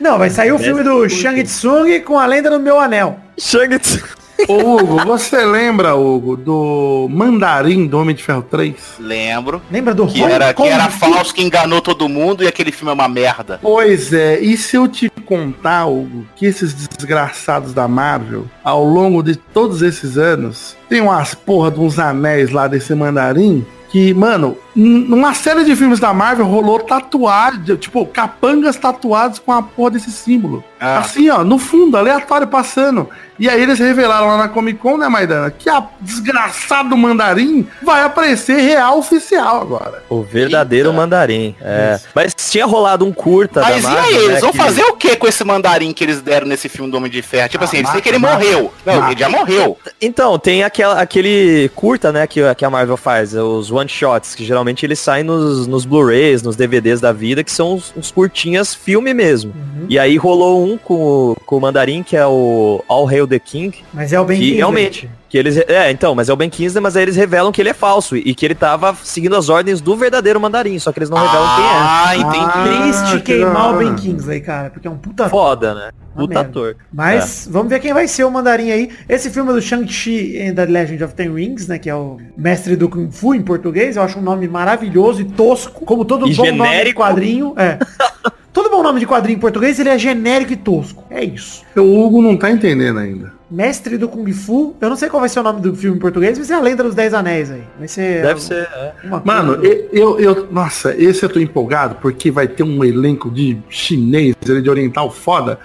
[SPEAKER 4] Não, vai sair o filme do Shang Tsung com a lenda do meu anel.
[SPEAKER 7] Shang Tsung.
[SPEAKER 2] Ô, Hugo, você lembra, Hugo, do Mandarim do Homem de Ferro 3?
[SPEAKER 3] Lembro.
[SPEAKER 4] Lembra do
[SPEAKER 3] Que
[SPEAKER 4] Hong
[SPEAKER 3] era, que era falso, que enganou todo mundo e aquele filme é uma merda.
[SPEAKER 2] Pois é, e se eu te contar, Hugo, que esses desgraçados da Marvel, ao longo de todos esses anos, tem umas porra de uns anéis lá desse mandarim que, mano, numa série de filmes da Marvel rolou tatuagem, tipo, capangas tatuados com a porra desse símbolo.
[SPEAKER 3] Ah.
[SPEAKER 2] Assim, ó, no fundo, aleatório passando. E aí eles revelaram lá na Comic Con, né, Maidana, que a desgraçado mandarim vai aparecer real oficial agora.
[SPEAKER 7] O verdadeiro
[SPEAKER 3] Eita.
[SPEAKER 7] mandarim. É. Mas tinha rolado um curta
[SPEAKER 3] Mas
[SPEAKER 7] da
[SPEAKER 3] e
[SPEAKER 7] Marvel,
[SPEAKER 3] aí, eles
[SPEAKER 7] né,
[SPEAKER 3] vão
[SPEAKER 7] que-
[SPEAKER 3] fazer o que com esse mandarim que eles deram nesse filme do Homem de Ferro? Tipo
[SPEAKER 2] Ah,
[SPEAKER 3] assim, eles
[SPEAKER 2] mata,
[SPEAKER 3] têm que ele
[SPEAKER 2] mata,
[SPEAKER 3] morreu. Não, ele já morreu.
[SPEAKER 7] Então, tem aquela, aquele curta, né, que, que a Marvel faz, os one-shots, que geralmente eles saem nos, nos Blu-rays, nos DVDs da vida, que são uns, uns curtinhas filme mesmo. E aí rolou um com, o- com o Mandarim, que é o All Hail the King,
[SPEAKER 4] Mas é o Ben
[SPEAKER 7] que
[SPEAKER 4] Kingsley.
[SPEAKER 7] realmente... Que eles, é, então, mas é o Ben Kingsley, mas aí eles revelam que ele é falso e que ele tava seguindo as ordens do verdadeiro Mandarim, só que eles não revelam quem é.
[SPEAKER 3] Ah, entendi.
[SPEAKER 2] Ah,
[SPEAKER 4] Triste
[SPEAKER 2] que
[SPEAKER 4] queimar o. Ben Kingsley, cara, porque é um puta
[SPEAKER 7] Foda, né?
[SPEAKER 4] Uma
[SPEAKER 7] Puta
[SPEAKER 4] merda.
[SPEAKER 7] ator.
[SPEAKER 4] Mas vamos ver quem vai ser o mandarim aí. Esse filme é do Shang-Chi and the Legend of Ten Rings, né? Que é o mestre do Kung Fu em português. Eu acho um nome maravilhoso e tosco. Como todo
[SPEAKER 7] E
[SPEAKER 4] bom nome de
[SPEAKER 7] genérico.
[SPEAKER 4] quadrinho. É. [LAUGHS] todo bom nome de quadrinho em português, ele é genérico e tosco. É isso.
[SPEAKER 2] O Hugo não tá entendendo ainda.
[SPEAKER 4] Mestre do Kung Fu. Eu não sei qual vai ser o nome do filme em português, mas é a Lenda dos Dez Anéis aí. Vai ser.
[SPEAKER 7] Deve ser. é.
[SPEAKER 4] uma
[SPEAKER 2] Mano,
[SPEAKER 4] coisa-
[SPEAKER 2] eu, eu, Nossa, esse eu tô empolgado porque vai ter um elenco de chinês, de oriental foda.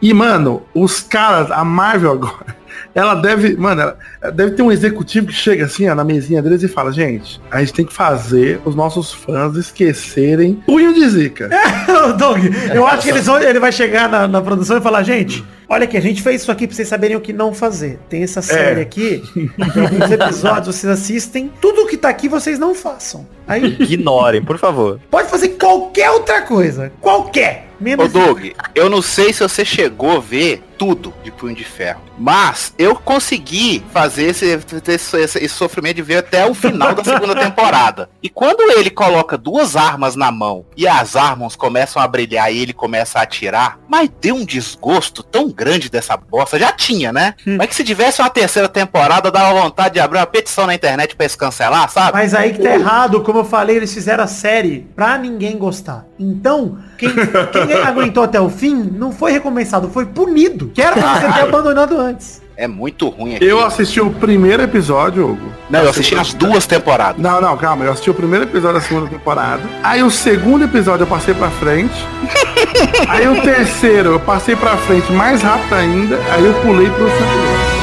[SPEAKER 2] E, mano, os caras, a Marvel agora, [LAUGHS] ela deve. Mano, ela deve ter um executivo que chega assim, ó, na mesinha deles e fala, gente, a gente tem que fazer os nossos fãs esquecerem punho de zica. [LAUGHS]
[SPEAKER 4] Ô, Doug, eu acho que eles vão- ele vai chegar na, na produção e falar, gente, olha aqui, a gente fez isso aqui pra vocês saberem o que não fazer. Tem essa série aqui, tem alguns episódios, vocês assistem, tudo que tá aqui vocês não façam. Aí
[SPEAKER 7] Ignorem, por favor.
[SPEAKER 4] pode fazer qualquer outra coisa. Qualquer.
[SPEAKER 3] Ô
[SPEAKER 4] Menos
[SPEAKER 3] Doug, eu não sei se você chegou a ver tudo de Punho de Ferro, mas eu consegui fazer esse, esse, esse- sofrimento de ver até o final da segunda [LAUGHS] temporada. E quando ele coloca duas armas na mão e as armas começam a brilhar e ele começa a atirar, mas deu um desgosto tão grande dessa bosta. Já tinha, né? Mas que se tivesse uma terceira temporada, dava vontade de abrir uma petição na internet pra eles cancelar, sabe?
[SPEAKER 4] Mas aí que tá errado, como eu falei, eles fizeram a série pra ninguém gostar. Então, quem, quem aguentou até o fim não foi recompensado, foi punido. Que era pra você ter [LAUGHS] abandonado antes.
[SPEAKER 3] É muito ruim aqui.
[SPEAKER 2] Eu assisti o primeiro episódio, Hugo.
[SPEAKER 3] Não, eu assisti as duas temporadas.
[SPEAKER 2] Não, não, calma. Eu assisti o primeiro episódio da segunda temporada. Aí o segundo episódio eu passei pra frente. [LAUGHS] aí o terceiro eu passei pra frente mais rápido ainda. Aí eu pulei pro segundo.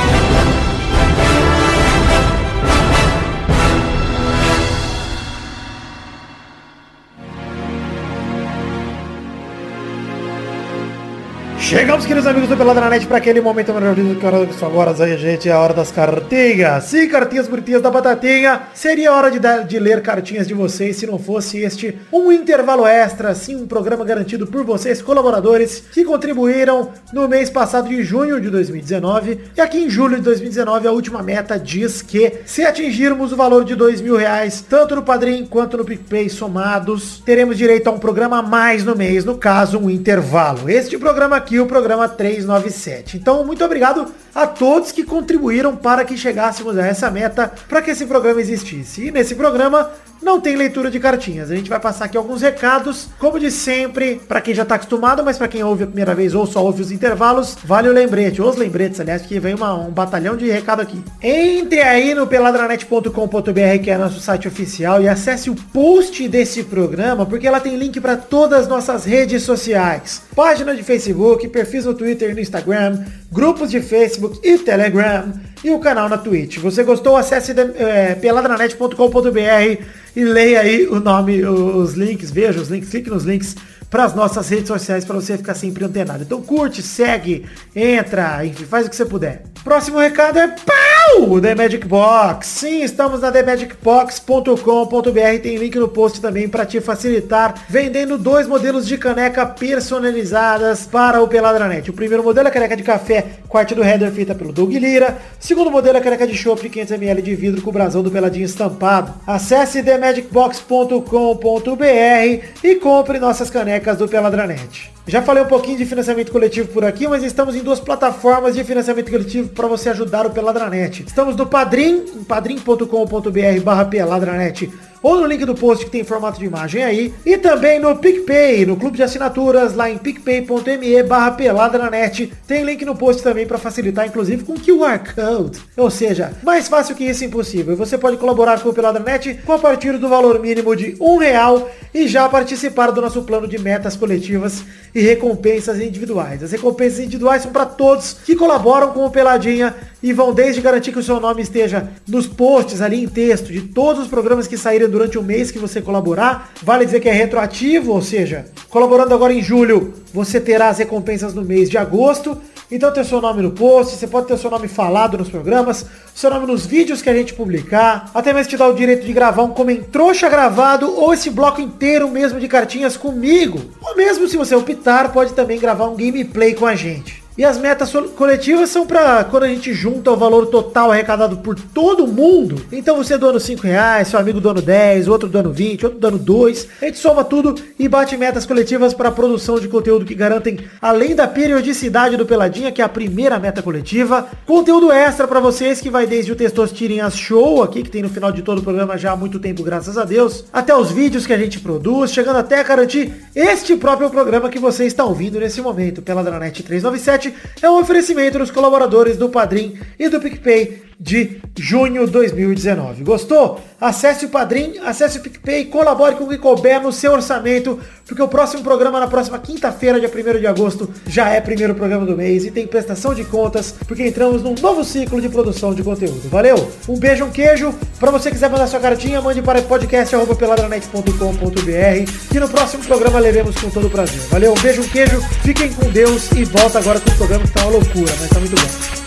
[SPEAKER 4] Chegamos, queridos amigos do Pelada na Net, para aquele momento maravilhoso que hora que agora aí, gente, é a hora das cartinhas. Sim, cartinhas bonitinhas da batatinha. Seria hora de, dar- de ler cartinhas de vocês se não fosse este um intervalo extra, sim, um programa garantido por vocês, colaboradores, que contribuíram no mês passado de junho de 2019. E aqui em julho de 2019, a última meta diz que se atingirmos o valor de dois mil reais, tanto no Padrim quanto no PicPay somados, teremos direito a um programa a mais no mês, no caso, um intervalo. Este programa aqui, o programa 397. Então, muito obrigado a todos que contribuíram para que chegássemos a essa meta, para que esse programa existisse. E nesse programa não tem leitura de cartinhas. A gente vai passar aqui alguns recados, como de sempre, para quem já tá acostumado, mas para quem ouve a primeira vez ou só ouve os intervalos, vale o lembrete, os lembretes, aliás, que vem uma- um batalhão de recado aqui. Entre aí no peladranet.com.br, que é nosso site oficial, e acesse o post desse programa, porque ela tem link para todas as nossas redes sociais. Página de Facebook, perfis no Twitter e no Instagram, grupos de Facebook e Telegram e o canal na Twitch. Você gostou? Acesse é, peladranet.com.br e leia aí o nome, os links, veja os links, clique nos links para as nossas redes sociais para você ficar sempre antenado. Então curte, segue, entra, enfim, faz o que você puder. Próximo recado é pau! The Magic Box. Sim, estamos na themagicbox.com.br. Tem link no post também para te facilitar, vendendo dois modelos de caneca personalizadas para o Peladranet. O primeiro modelo é caneca de café, quarto do header feita pelo Doug Lira. O segundo modelo é caneca de chopp de 500ml de vidro com o brasão do Peladinho estampado. Acesse themagicbox.com.br e compre nossas canecas do Peladranet. Já falei um pouquinho de financiamento coletivo por aqui, mas estamos em duas plataformas de financiamento coletivo para você ajudar o Peladranet. Estamos no Padrim, padrim.com.br barra Peladranet, ou no link do post que tem formato de imagem aí, e também no PicPay, no clube de assinaturas, lá em picpay.me barra Peladranet. Tem link no post também para facilitar, inclusive com QR Code. Ou seja, mais fácil que isso impossível. Você pode colaborar com o Peladranet com a partir do valor mínimo de um real e já participar do nosso plano de metas coletivas e recompensas individuais. As recompensas individuais são para todos que colaboram com o Peladinha e vão desde garantir que o seu nome esteja nos posts ali em texto de todos os programas que saírem durante o mês que você colaborar. Vale dizer que é retroativo, ou seja, colaborando agora em julho, você terá as recompensas no mês de agosto. Então tem o seu nome no post, você pode ter o seu nome falado nos programas, seu nome nos vídeos que a gente publicar, até mesmo te dá o direito de gravar um Comentrouxa gravado ou esse bloco inteiro mesmo de cartinhas comigo. Ou mesmo se você optar, pode também gravar um gameplay com a gente. E as metas coletivas são para quando a gente junta o valor total arrecadado por todo mundo. Então você doando 5 reais, seu amigo doando 10, outro doando 20, outro dando 2. A gente soma tudo e bate metas coletivas para a produção de conteúdo que garantem, além da periodicidade do Peladinha, que é a primeira meta coletiva, conteúdo extra para vocês que vai desde o Testosterinhas Show aqui, que tem no final de todo o programa já há muito tempo, graças a Deus, até os vídeos que a gente produz, chegando até a garantir este próprio programa que você está ouvindo nesse momento, pela Dranet 397, Escarlate é um oferecimento dos colaboradores do Padrim e do PicPay de junho 2019. Gostou? Acesse o Padrim, acesse o PicPay, colabore com o que couber no seu orçamento, porque o próximo programa na próxima quinta-feira, dia 1 de agosto, já é primeiro programa do mês e tem prestação de contas, porque entramos num novo ciclo de produção de conteúdo. Valeu? Um beijo, um queijo. Pra você quiser mandar sua cartinha, mande para podcast.peladranet.com.br e no próximo programa leremos com todo prazer. Valeu, um beijo, um queijo, fiquem com Deus e volta agora com o programa que tá uma loucura, mas tá muito bom.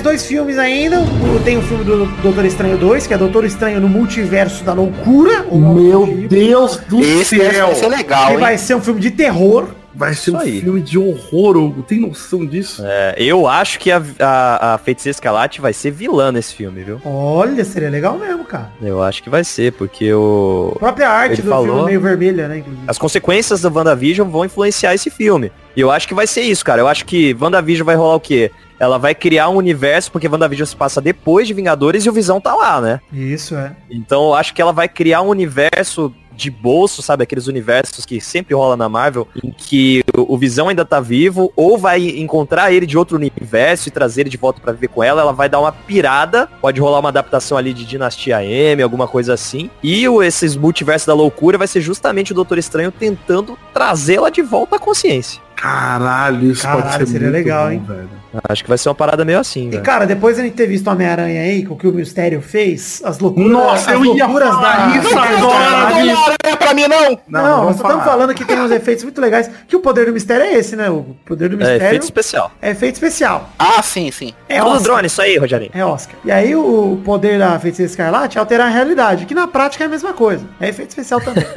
[SPEAKER 4] Mais dois filmes ainda. Tem o filme do Doutor Estranho 2, que é Doutor Estranho no Multiverso da Loucura.
[SPEAKER 2] Meu
[SPEAKER 4] do tipo,
[SPEAKER 2] Deus do
[SPEAKER 3] Esse
[SPEAKER 2] céu!
[SPEAKER 3] vai ser legal,
[SPEAKER 4] Que
[SPEAKER 3] hein?
[SPEAKER 4] vai ser um filme de terror.
[SPEAKER 2] Vai ser um
[SPEAKER 7] Isso aí.
[SPEAKER 2] filme de horror, Hugo. Tem noção disso?
[SPEAKER 7] É, eu acho que a, a, a Feiticeira Escarlate vai ser vilã nesse filme, viu?
[SPEAKER 4] Olha, seria legal mesmo, cara.
[SPEAKER 7] Eu acho que vai ser, porque o...
[SPEAKER 4] A própria arte
[SPEAKER 7] Ele
[SPEAKER 4] do
[SPEAKER 7] falou-
[SPEAKER 4] filme meio vermelha, né, inclusive.
[SPEAKER 7] as consequências da WandaVision vão influenciar esse filme. E eu acho que vai ser isso, cara. Eu acho que WandaVision vai rolar o quê? Ela vai criar um universo, porque WandaVision se passa depois de Vingadores e o Visão tá lá, né?
[SPEAKER 4] Isso, é.
[SPEAKER 7] Então eu acho que ela vai criar um universo de bolso, sabe? Aqueles universos que sempre rola na Marvel, em que o Visão ainda tá vivo, ou vai encontrar ele de outro universo e trazer ele de volta pra viver com ela, ela vai dar uma pirada, pode rolar uma adaptação ali de Dinastia M, alguma coisa assim. E o, esses multiversos da loucura vai ser justamente o Doutor Estranho tentando trazê-la de volta à consciência.
[SPEAKER 2] Caralho, isso
[SPEAKER 4] Caralho,
[SPEAKER 2] pode ser
[SPEAKER 4] seria
[SPEAKER 2] muito
[SPEAKER 4] legal,
[SPEAKER 2] bom,
[SPEAKER 4] hein?
[SPEAKER 2] velho.
[SPEAKER 7] Acho que vai ser uma parada meio assim,
[SPEAKER 4] E
[SPEAKER 7] velho.
[SPEAKER 4] cara, depois de a gente ter visto Homem-Aranha aí, com o que o Mistério fez, as loucuras.
[SPEAKER 2] Nossa,
[SPEAKER 4] as
[SPEAKER 2] eu ia
[SPEAKER 4] loucuras
[SPEAKER 2] falar isso
[SPEAKER 3] Não,
[SPEAKER 2] agora,
[SPEAKER 3] não,
[SPEAKER 2] bicho.
[SPEAKER 3] não, não é pra mim, não!
[SPEAKER 4] Não,
[SPEAKER 2] Não,
[SPEAKER 4] nós
[SPEAKER 2] vamos
[SPEAKER 4] estamos
[SPEAKER 2] falar.
[SPEAKER 4] falando que tem uns efeitos muito legais. Que o poder do mistério é esse, né? O poder do
[SPEAKER 7] É,
[SPEAKER 4] mistério
[SPEAKER 7] efeito especial.
[SPEAKER 4] é efeito especial.
[SPEAKER 3] Ah, sim, sim.
[SPEAKER 4] É
[SPEAKER 7] Tudo
[SPEAKER 4] Oscar.
[SPEAKER 7] drone, isso aí, Rogerinho.
[SPEAKER 4] É Oscar. E aí o poder da feiticeira escarlate é alterar a realidade, que na prática é a mesma coisa. É efeito especial também. [LAUGHS]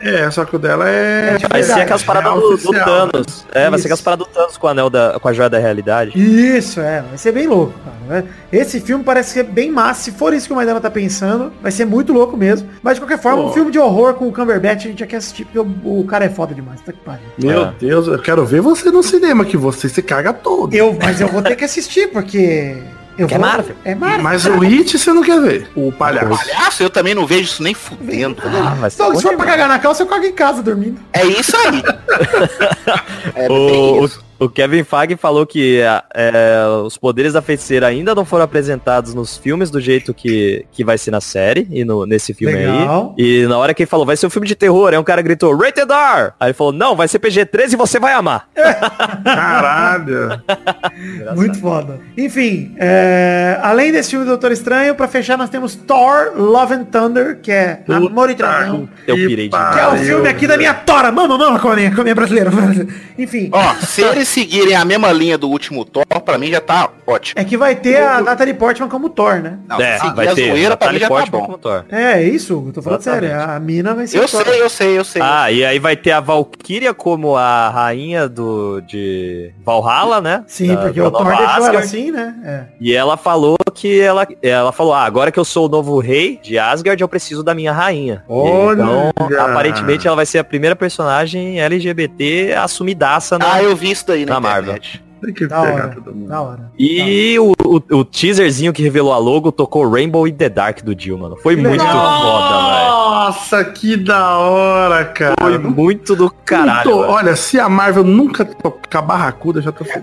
[SPEAKER 2] É, só que o dela é.
[SPEAKER 4] É
[SPEAKER 7] Vai ser
[SPEAKER 4] Verdade.
[SPEAKER 7] aquelas paradas
[SPEAKER 2] Real
[SPEAKER 7] do, do
[SPEAKER 2] oficial.
[SPEAKER 7] Thanos. É, vai ser aquelas paradas do Thanos com o anel da, com a joia da realidade.
[SPEAKER 4] Isso, é. Vai ser bem louco, cara. né? Esse filme parece ser bem massa. Se for isso que o Maidana tá pensando, vai ser muito louco mesmo. Mas de qualquer forma,
[SPEAKER 2] Pô.
[SPEAKER 4] um filme de horror com o Cumberbatch a gente já quer assistir, porque o, o cara é foda demais. Tá que pariu.
[SPEAKER 2] Meu
[SPEAKER 7] É.
[SPEAKER 2] Deus, eu quero ver você no cinema, que você se caga todo.
[SPEAKER 4] Eu, mas eu vou ter que assistir, porque. Eu
[SPEAKER 7] Que é
[SPEAKER 4] vou-
[SPEAKER 7] Marvel.
[SPEAKER 4] É Marvel.
[SPEAKER 2] Mas o It você não quer ver. O palhaço.
[SPEAKER 3] Palhaço, eu também não vejo isso nem fudendo.
[SPEAKER 7] Ah, ser
[SPEAKER 4] Então, se for pra cagar na calça, eu cago em casa dormindo.
[SPEAKER 3] É isso aí. [LAUGHS] É bem
[SPEAKER 7] O,
[SPEAKER 3] isso.
[SPEAKER 7] O- Kevin Feige falou que a- é, os poderes da feiticeira ainda não foram apresentados nos filmes do jeito que, que vai ser na série e no, nesse filme
[SPEAKER 4] Legal.
[SPEAKER 7] aí. E na hora que ele falou, vai ser um filme de terror, aí um cara gritou, Rated R! Aí ele falou, não, vai ser PG-13 e você vai amar. [LAUGHS]
[SPEAKER 2] Caralho.
[SPEAKER 4] Muito foda. Enfim, é, além desse filme do Doutor Estranho, pra fechar, nós temos Thor Love and Thunder, que é Amor e Trovão.
[SPEAKER 7] Eu pirei demais.
[SPEAKER 4] Que é o filme aqui da minha tora. Mama, mama, com a minha, com a minha brasileira. [LAUGHS] Enfim,
[SPEAKER 3] Ó, se eles seguirem a mesma linha do último Thor, pra mim já tá ótimo.
[SPEAKER 4] é que vai ter a Natalie Portman como Thor, né?
[SPEAKER 3] Não,
[SPEAKER 7] é,
[SPEAKER 3] seguir
[SPEAKER 7] vai
[SPEAKER 3] a
[SPEAKER 7] ter.
[SPEAKER 3] zoeira pra mim
[SPEAKER 7] Natalie
[SPEAKER 3] já tá
[SPEAKER 7] Portman
[SPEAKER 3] bom.
[SPEAKER 7] como Thor.
[SPEAKER 4] É, isso, eu tô falando
[SPEAKER 7] Exatamente.
[SPEAKER 4] sério. A mina vai ser
[SPEAKER 3] Eu
[SPEAKER 4] Thor.
[SPEAKER 3] sei, eu sei, eu sei.
[SPEAKER 7] Ah, e aí vai ter a Valkyria como a rainha do de Valhalla, né?
[SPEAKER 4] Sim,
[SPEAKER 7] Da-
[SPEAKER 4] porque
[SPEAKER 7] da
[SPEAKER 4] o Thor
[SPEAKER 7] nova
[SPEAKER 4] deixou ela assim, né? É.
[SPEAKER 7] E ela falou que ela, ela falou, ah, agora que eu sou o novo rei de Asgard, eu preciso da minha rainha.
[SPEAKER 2] Olha!
[SPEAKER 7] Então, aparentemente ela vai ser a primeira personagem LGBT assumidaça na...
[SPEAKER 3] Ah, eu vi isso daí na,
[SPEAKER 7] Na Marvel.
[SPEAKER 3] internet.
[SPEAKER 2] Tem que
[SPEAKER 4] Da
[SPEAKER 2] pegar
[SPEAKER 4] hora.
[SPEAKER 2] todo mundo.
[SPEAKER 4] Da hora.
[SPEAKER 7] E o, o, o teaserzinho que revelou a logo tocou Rainbow in the Dark do Jill, mano. Foi
[SPEAKER 4] Que
[SPEAKER 7] muito
[SPEAKER 4] legal.
[SPEAKER 7] foda,
[SPEAKER 2] Nossa, que da hora, cara.
[SPEAKER 7] velho. Foi muito do caralho. Velho.
[SPEAKER 2] olha, se a Marvel nunca tocar barracuda, eu já tô [LAUGHS]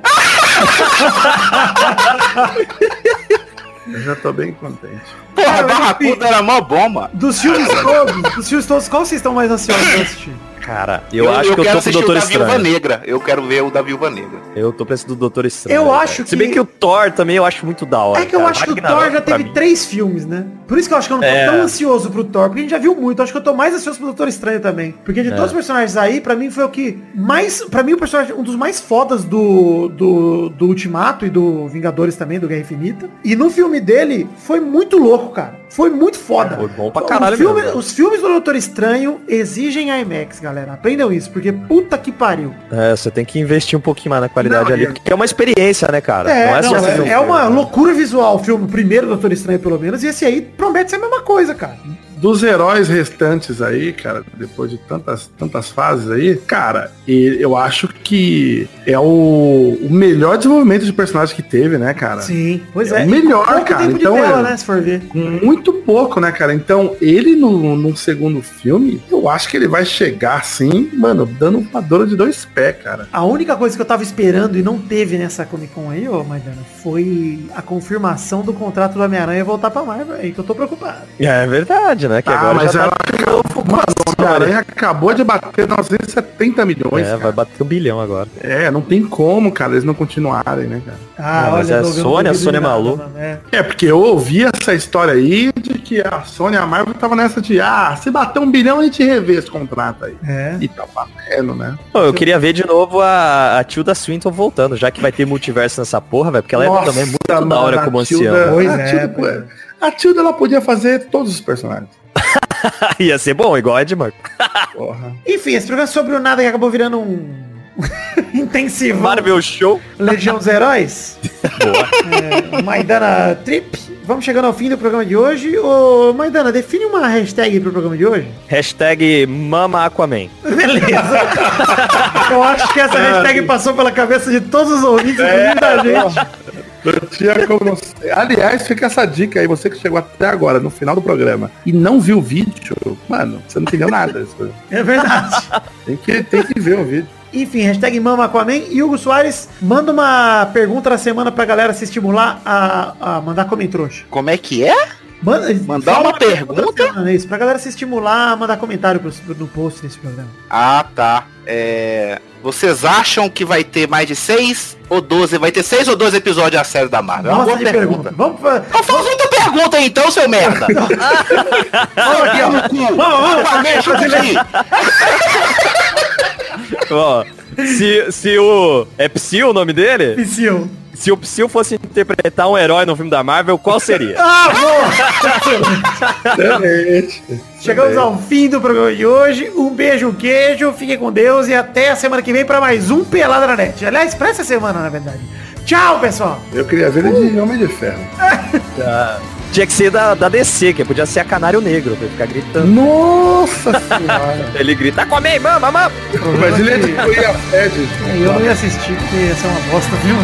[SPEAKER 2] eu já tô bem contente.
[SPEAKER 3] Porra,
[SPEAKER 4] Cara,
[SPEAKER 3] Barracuda era mó bom, mano.
[SPEAKER 4] Dos filmes todos, dos filmes todos, qual vocês estão mais ansiosos pra assistir?
[SPEAKER 7] Cara, eu, acho que eu tô com o Doutor
[SPEAKER 3] da Viúva
[SPEAKER 7] Estranho.
[SPEAKER 3] Negra. Eu quero ver o da Viúva Negra.
[SPEAKER 7] Eu tô pensando do Doutor Estranho.
[SPEAKER 4] Eu acho
[SPEAKER 7] Se bem
[SPEAKER 4] que-
[SPEAKER 7] que o Thor também eu acho muito da hora.
[SPEAKER 4] É que eu
[SPEAKER 7] cara.
[SPEAKER 4] acho que o Thor já teve
[SPEAKER 7] mim.
[SPEAKER 4] três filmes, né? Por isso que eu acho que eu não tô
[SPEAKER 7] É.
[SPEAKER 4] tão ansioso pro Thor, porque a gente já viu muito. Eu acho que eu tô mais ansioso pro Doutor Estranho também. Porque de
[SPEAKER 7] É.
[SPEAKER 4] todos os personagens aí, pra mim foi o que mais. Pra mim, o personagem, um dos mais fodas do, do, do Ultimato e do Vingadores também, do Guerra Infinita. E no filme dele, foi muito louco, cara. Foi muito foda.
[SPEAKER 7] Foi bom pra
[SPEAKER 4] O
[SPEAKER 7] caralho
[SPEAKER 4] filme-
[SPEAKER 7] mesmo, velho.
[SPEAKER 4] Os filmes do Doutor Estranho exigem IMAX, galera. Aprendam isso, porque puta que pariu.
[SPEAKER 7] É, você tem que investir um pouquinho mais na qualidade
[SPEAKER 2] Não,
[SPEAKER 7] ali, porque é uma experiência, né, cara?
[SPEAKER 4] É,
[SPEAKER 7] não é
[SPEAKER 4] não, é, é uma loucura visual o filme, o primeiro Doutor Estranho, pelo menos, e esse aí promete ser a mesma coisa, cara.
[SPEAKER 2] Dos heróis restantes aí, cara, depois de tantas, tantas fases aí, cara, eu acho que é o, o melhor desenvolvimento de personagem que teve, né, cara?
[SPEAKER 4] Sim, pois
[SPEAKER 2] É
[SPEAKER 4] é.
[SPEAKER 2] o melhor,
[SPEAKER 4] Pouco
[SPEAKER 2] cara,
[SPEAKER 4] tempo de
[SPEAKER 2] então
[SPEAKER 4] tela,
[SPEAKER 2] é-
[SPEAKER 4] né, se for ver.
[SPEAKER 2] Muito pouco, né, cara? Então, ele no, no segundo filme, eu acho que ele vai chegar assim, mano, dando uma dor de dois pés, cara.
[SPEAKER 4] A única coisa que eu tava esperando e não teve nessa Comic Con aí, ô Maidana, foi a confirmação do contrato do Homem-Aranha voltar pra Marvel aí, que eu tô preocupado.
[SPEAKER 7] É verdade, né? Que
[SPEAKER 2] Ah,
[SPEAKER 7] agora
[SPEAKER 2] mas
[SPEAKER 7] já
[SPEAKER 2] ela
[SPEAKER 7] tá...
[SPEAKER 2] acabou, Homem-Aranha acabou de bater 970 milhões,
[SPEAKER 7] É,
[SPEAKER 2] cara.
[SPEAKER 7] vai bater um bilhão agora.
[SPEAKER 2] É, não tem como, cara, eles não continuarem, né, cara?
[SPEAKER 4] Ah,
[SPEAKER 7] Ah, mas é a
[SPEAKER 4] não
[SPEAKER 7] Sony, a Sony é maluca.
[SPEAKER 4] é.
[SPEAKER 2] É, porque eu ouvi essa história aí de que a Sony e a Marvel tava nessa de, ah, se bater um bilhão a gente revê esse contrato aí.
[SPEAKER 4] É.
[SPEAKER 2] E tá batendo, né?
[SPEAKER 7] Pô, eu queria ver de novo a, a Tilda Swinton voltando, já que vai ter multiverso nessa porra, velho, porque ela
[SPEAKER 2] Nossa,
[SPEAKER 7] é também muito
[SPEAKER 2] mano,
[SPEAKER 7] da hora como anciã.
[SPEAKER 4] Pois
[SPEAKER 2] a
[SPEAKER 4] é,
[SPEAKER 2] Tilda,
[SPEAKER 4] é.
[SPEAKER 2] A Tilda, ela podia fazer todos os personagens. [LAUGHS]
[SPEAKER 7] Ia ser bom, igual Ed Murphy. [LAUGHS]
[SPEAKER 2] Porra.
[SPEAKER 4] Enfim, esse programa é sobre o nada que acabou virando um [LAUGHS] intensivo.
[SPEAKER 7] Marvel Show.
[SPEAKER 4] Legião dos Heróis. É, Maidana Trip. Vamos chegando ao fim do programa de hoje. Ô, Maidana, define uma hashtag pro programa de hoje.
[SPEAKER 7] Hashtag Mama Aquaman.
[SPEAKER 4] Beleza. Eu acho que essa hashtag passou pela cabeça de todos os ouvintes, inclusive da gente.
[SPEAKER 2] Eu tinha como não. Aliás, fica essa dica aí, você que chegou até agora, no final do programa, e não viu o vídeo, mano, você não entendeu nada.
[SPEAKER 4] É verdade.
[SPEAKER 2] Tem que, tem que ver o vídeo.
[SPEAKER 4] Enfim, hashtag Mama Aquaman. E Hugo Soares, manda uma pergunta da semana pra galera se estimular a, a mandar comentário.
[SPEAKER 3] Como é que é?
[SPEAKER 4] Manda,
[SPEAKER 3] Mandar
[SPEAKER 4] fala
[SPEAKER 3] uma pergunta?
[SPEAKER 4] semana, Isso, pra galera se estimular a mandar comentário pro, no post desse programa.
[SPEAKER 3] Ah, tá. É, Vocês acham que vai ter mais de 6 ou 12? Vai ter 6 ou 12 episódios da série da Marvel? É uma
[SPEAKER 4] Nossa,
[SPEAKER 3] boa pergunta.
[SPEAKER 4] pergunta. Vamos fa-
[SPEAKER 3] Então faz outra pergunta aí, então, seu merda. Fala aqui, ó, no cu. Aqui.
[SPEAKER 7] Ó, se, se o... É Psyu o nome dele?
[SPEAKER 4] Psyu.
[SPEAKER 7] Se o Psyu fosse interpretar um herói no filme da Marvel, qual seria? [LAUGHS]
[SPEAKER 4] Ah. Chegamos ao fim do programa de hoje. Um beijo, um queijo, fiquem com Deus e até a semana que vem para mais um Pelada na Net. Aliás, pra essa semana, na verdade. Tchau, pessoal!
[SPEAKER 2] Eu queria ver ele de Homem de Ferro. [LAUGHS]
[SPEAKER 7] Tinha que ser da, da DC, que podia ser a Canário Negro, pra ele ficar gritando.
[SPEAKER 2] Nossa senhora. [LAUGHS]
[SPEAKER 7] Ele grita, Aquaman, mama, mama!
[SPEAKER 2] Mas ele é tipo ele a Fed.
[SPEAKER 4] Eu não ia assistir porque ia ser uma bosta, viu?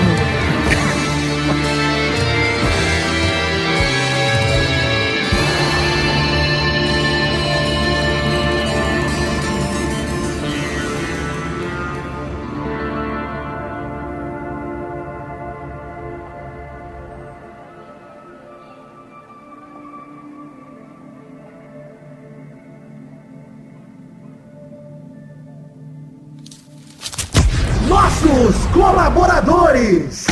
[SPEAKER 1] Colaboradores.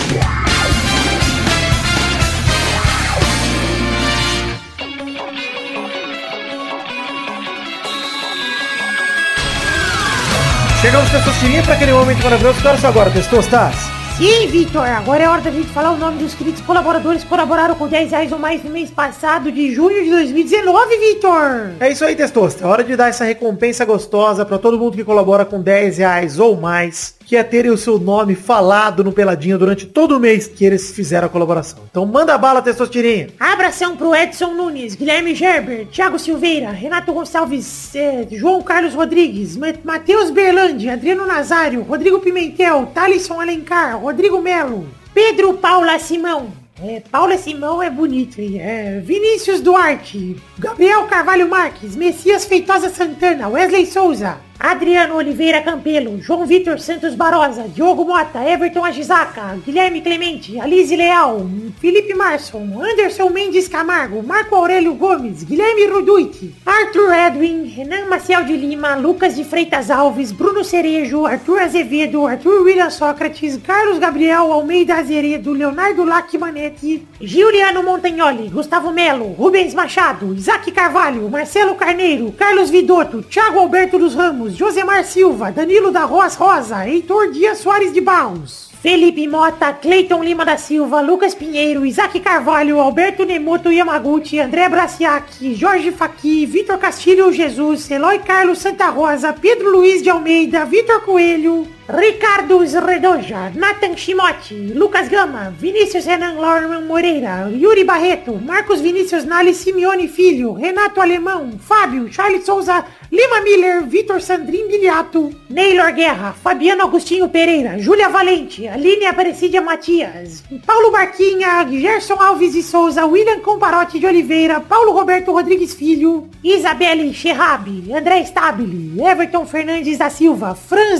[SPEAKER 4] Chegamos, Testosterinha, para aquele momento maravilhoso. Que horas são agora, Testostas?
[SPEAKER 8] Sim, Vitor, agora é hora da gente falar o nome dos queridos colaboradores que colaboraram com 10 reais ou mais no mês passado de junho de 2019, Vitor.
[SPEAKER 4] É isso aí, Testosta. É hora de dar essa recompensa gostosa para todo mundo que colabora com 10 reais ou mais, que é terem o seu nome falado no Peladinha durante todo o mês que eles fizeram a colaboração. Então manda bala, Testostirinha.
[SPEAKER 8] Abração pro Edson Nunes, Guilherme Gerber, Thiago Silveira, Renato Gonçalves, eh, João Carlos Rodrigues, Ma- Matheus Berlandi, Adriano Nazário, Rodrigo Pimentel, Thalisson Alencar, Rodrigo Melo, Pedro Paula Simão. É, Paula Simão é bonito, hein? É, Vinícius Duarte, Gabriel Carvalho Marques, Messias Feitosa Santana, Wesley Souza, Adriano Oliveira Campelo, João Vitor Santos Barosa, Diogo Mota, Everton Agisaca, Guilherme Clemente, Alize Leal, Felipe Marson, Anderson Mendes Camargo, Marco Aurélio Gomes, Guilherme Ruduit, Arthur Edwin, Renan Maciel de Lima, Lucas de Freitas Alves, Bruno Cerejo, Arthur Azevedo, Arthur William Sócrates, Carlos Gabriel Almeida Azeredo, Leonardo Lacmanetti, Giuliano Montagnoli, Gustavo Melo, Rubens Machado, Isaac Carvalho, Marcelo Carneiro, Carlos Vidotto, Thiago Alberto dos Ramos, Josemar Silva, Danilo da Roas Rosa, Heitor Dias Soares de Barros. Felipe Mota, Cleiton Lima da Silva, Lucas Pinheiro, Isaac Carvalho, Alberto Nemoto Yamaguchi, André Braciac, Jorge Faqui, Vitor Castilho Jesus, Eloy Carlos Santa Rosa, Pedro Luiz de Almeida, Vitor Coelho, Ricardo Redoja, Nathan Shimote, Lucas Gama, Vinícius Renan Lorman Moreira, Yuri Barreto, Marcos Vinícius Nali Simeone Filho, Renato Alemão, Fábio, Charles Souza, Lima Miller, Vitor Sandrin Biliato, Neylor Guerra, Fabiano Agostinho Pereira, Júlia Valente, Aline Aparecida Matias, Paulo Barquinha, Gerson Alves de Souza, William Comparotti de Oliveira, Paulo Roberto Rodrigues Filho, Isabelle Cherrabi, André Stabile, Everton Fernandes da Silva, Franz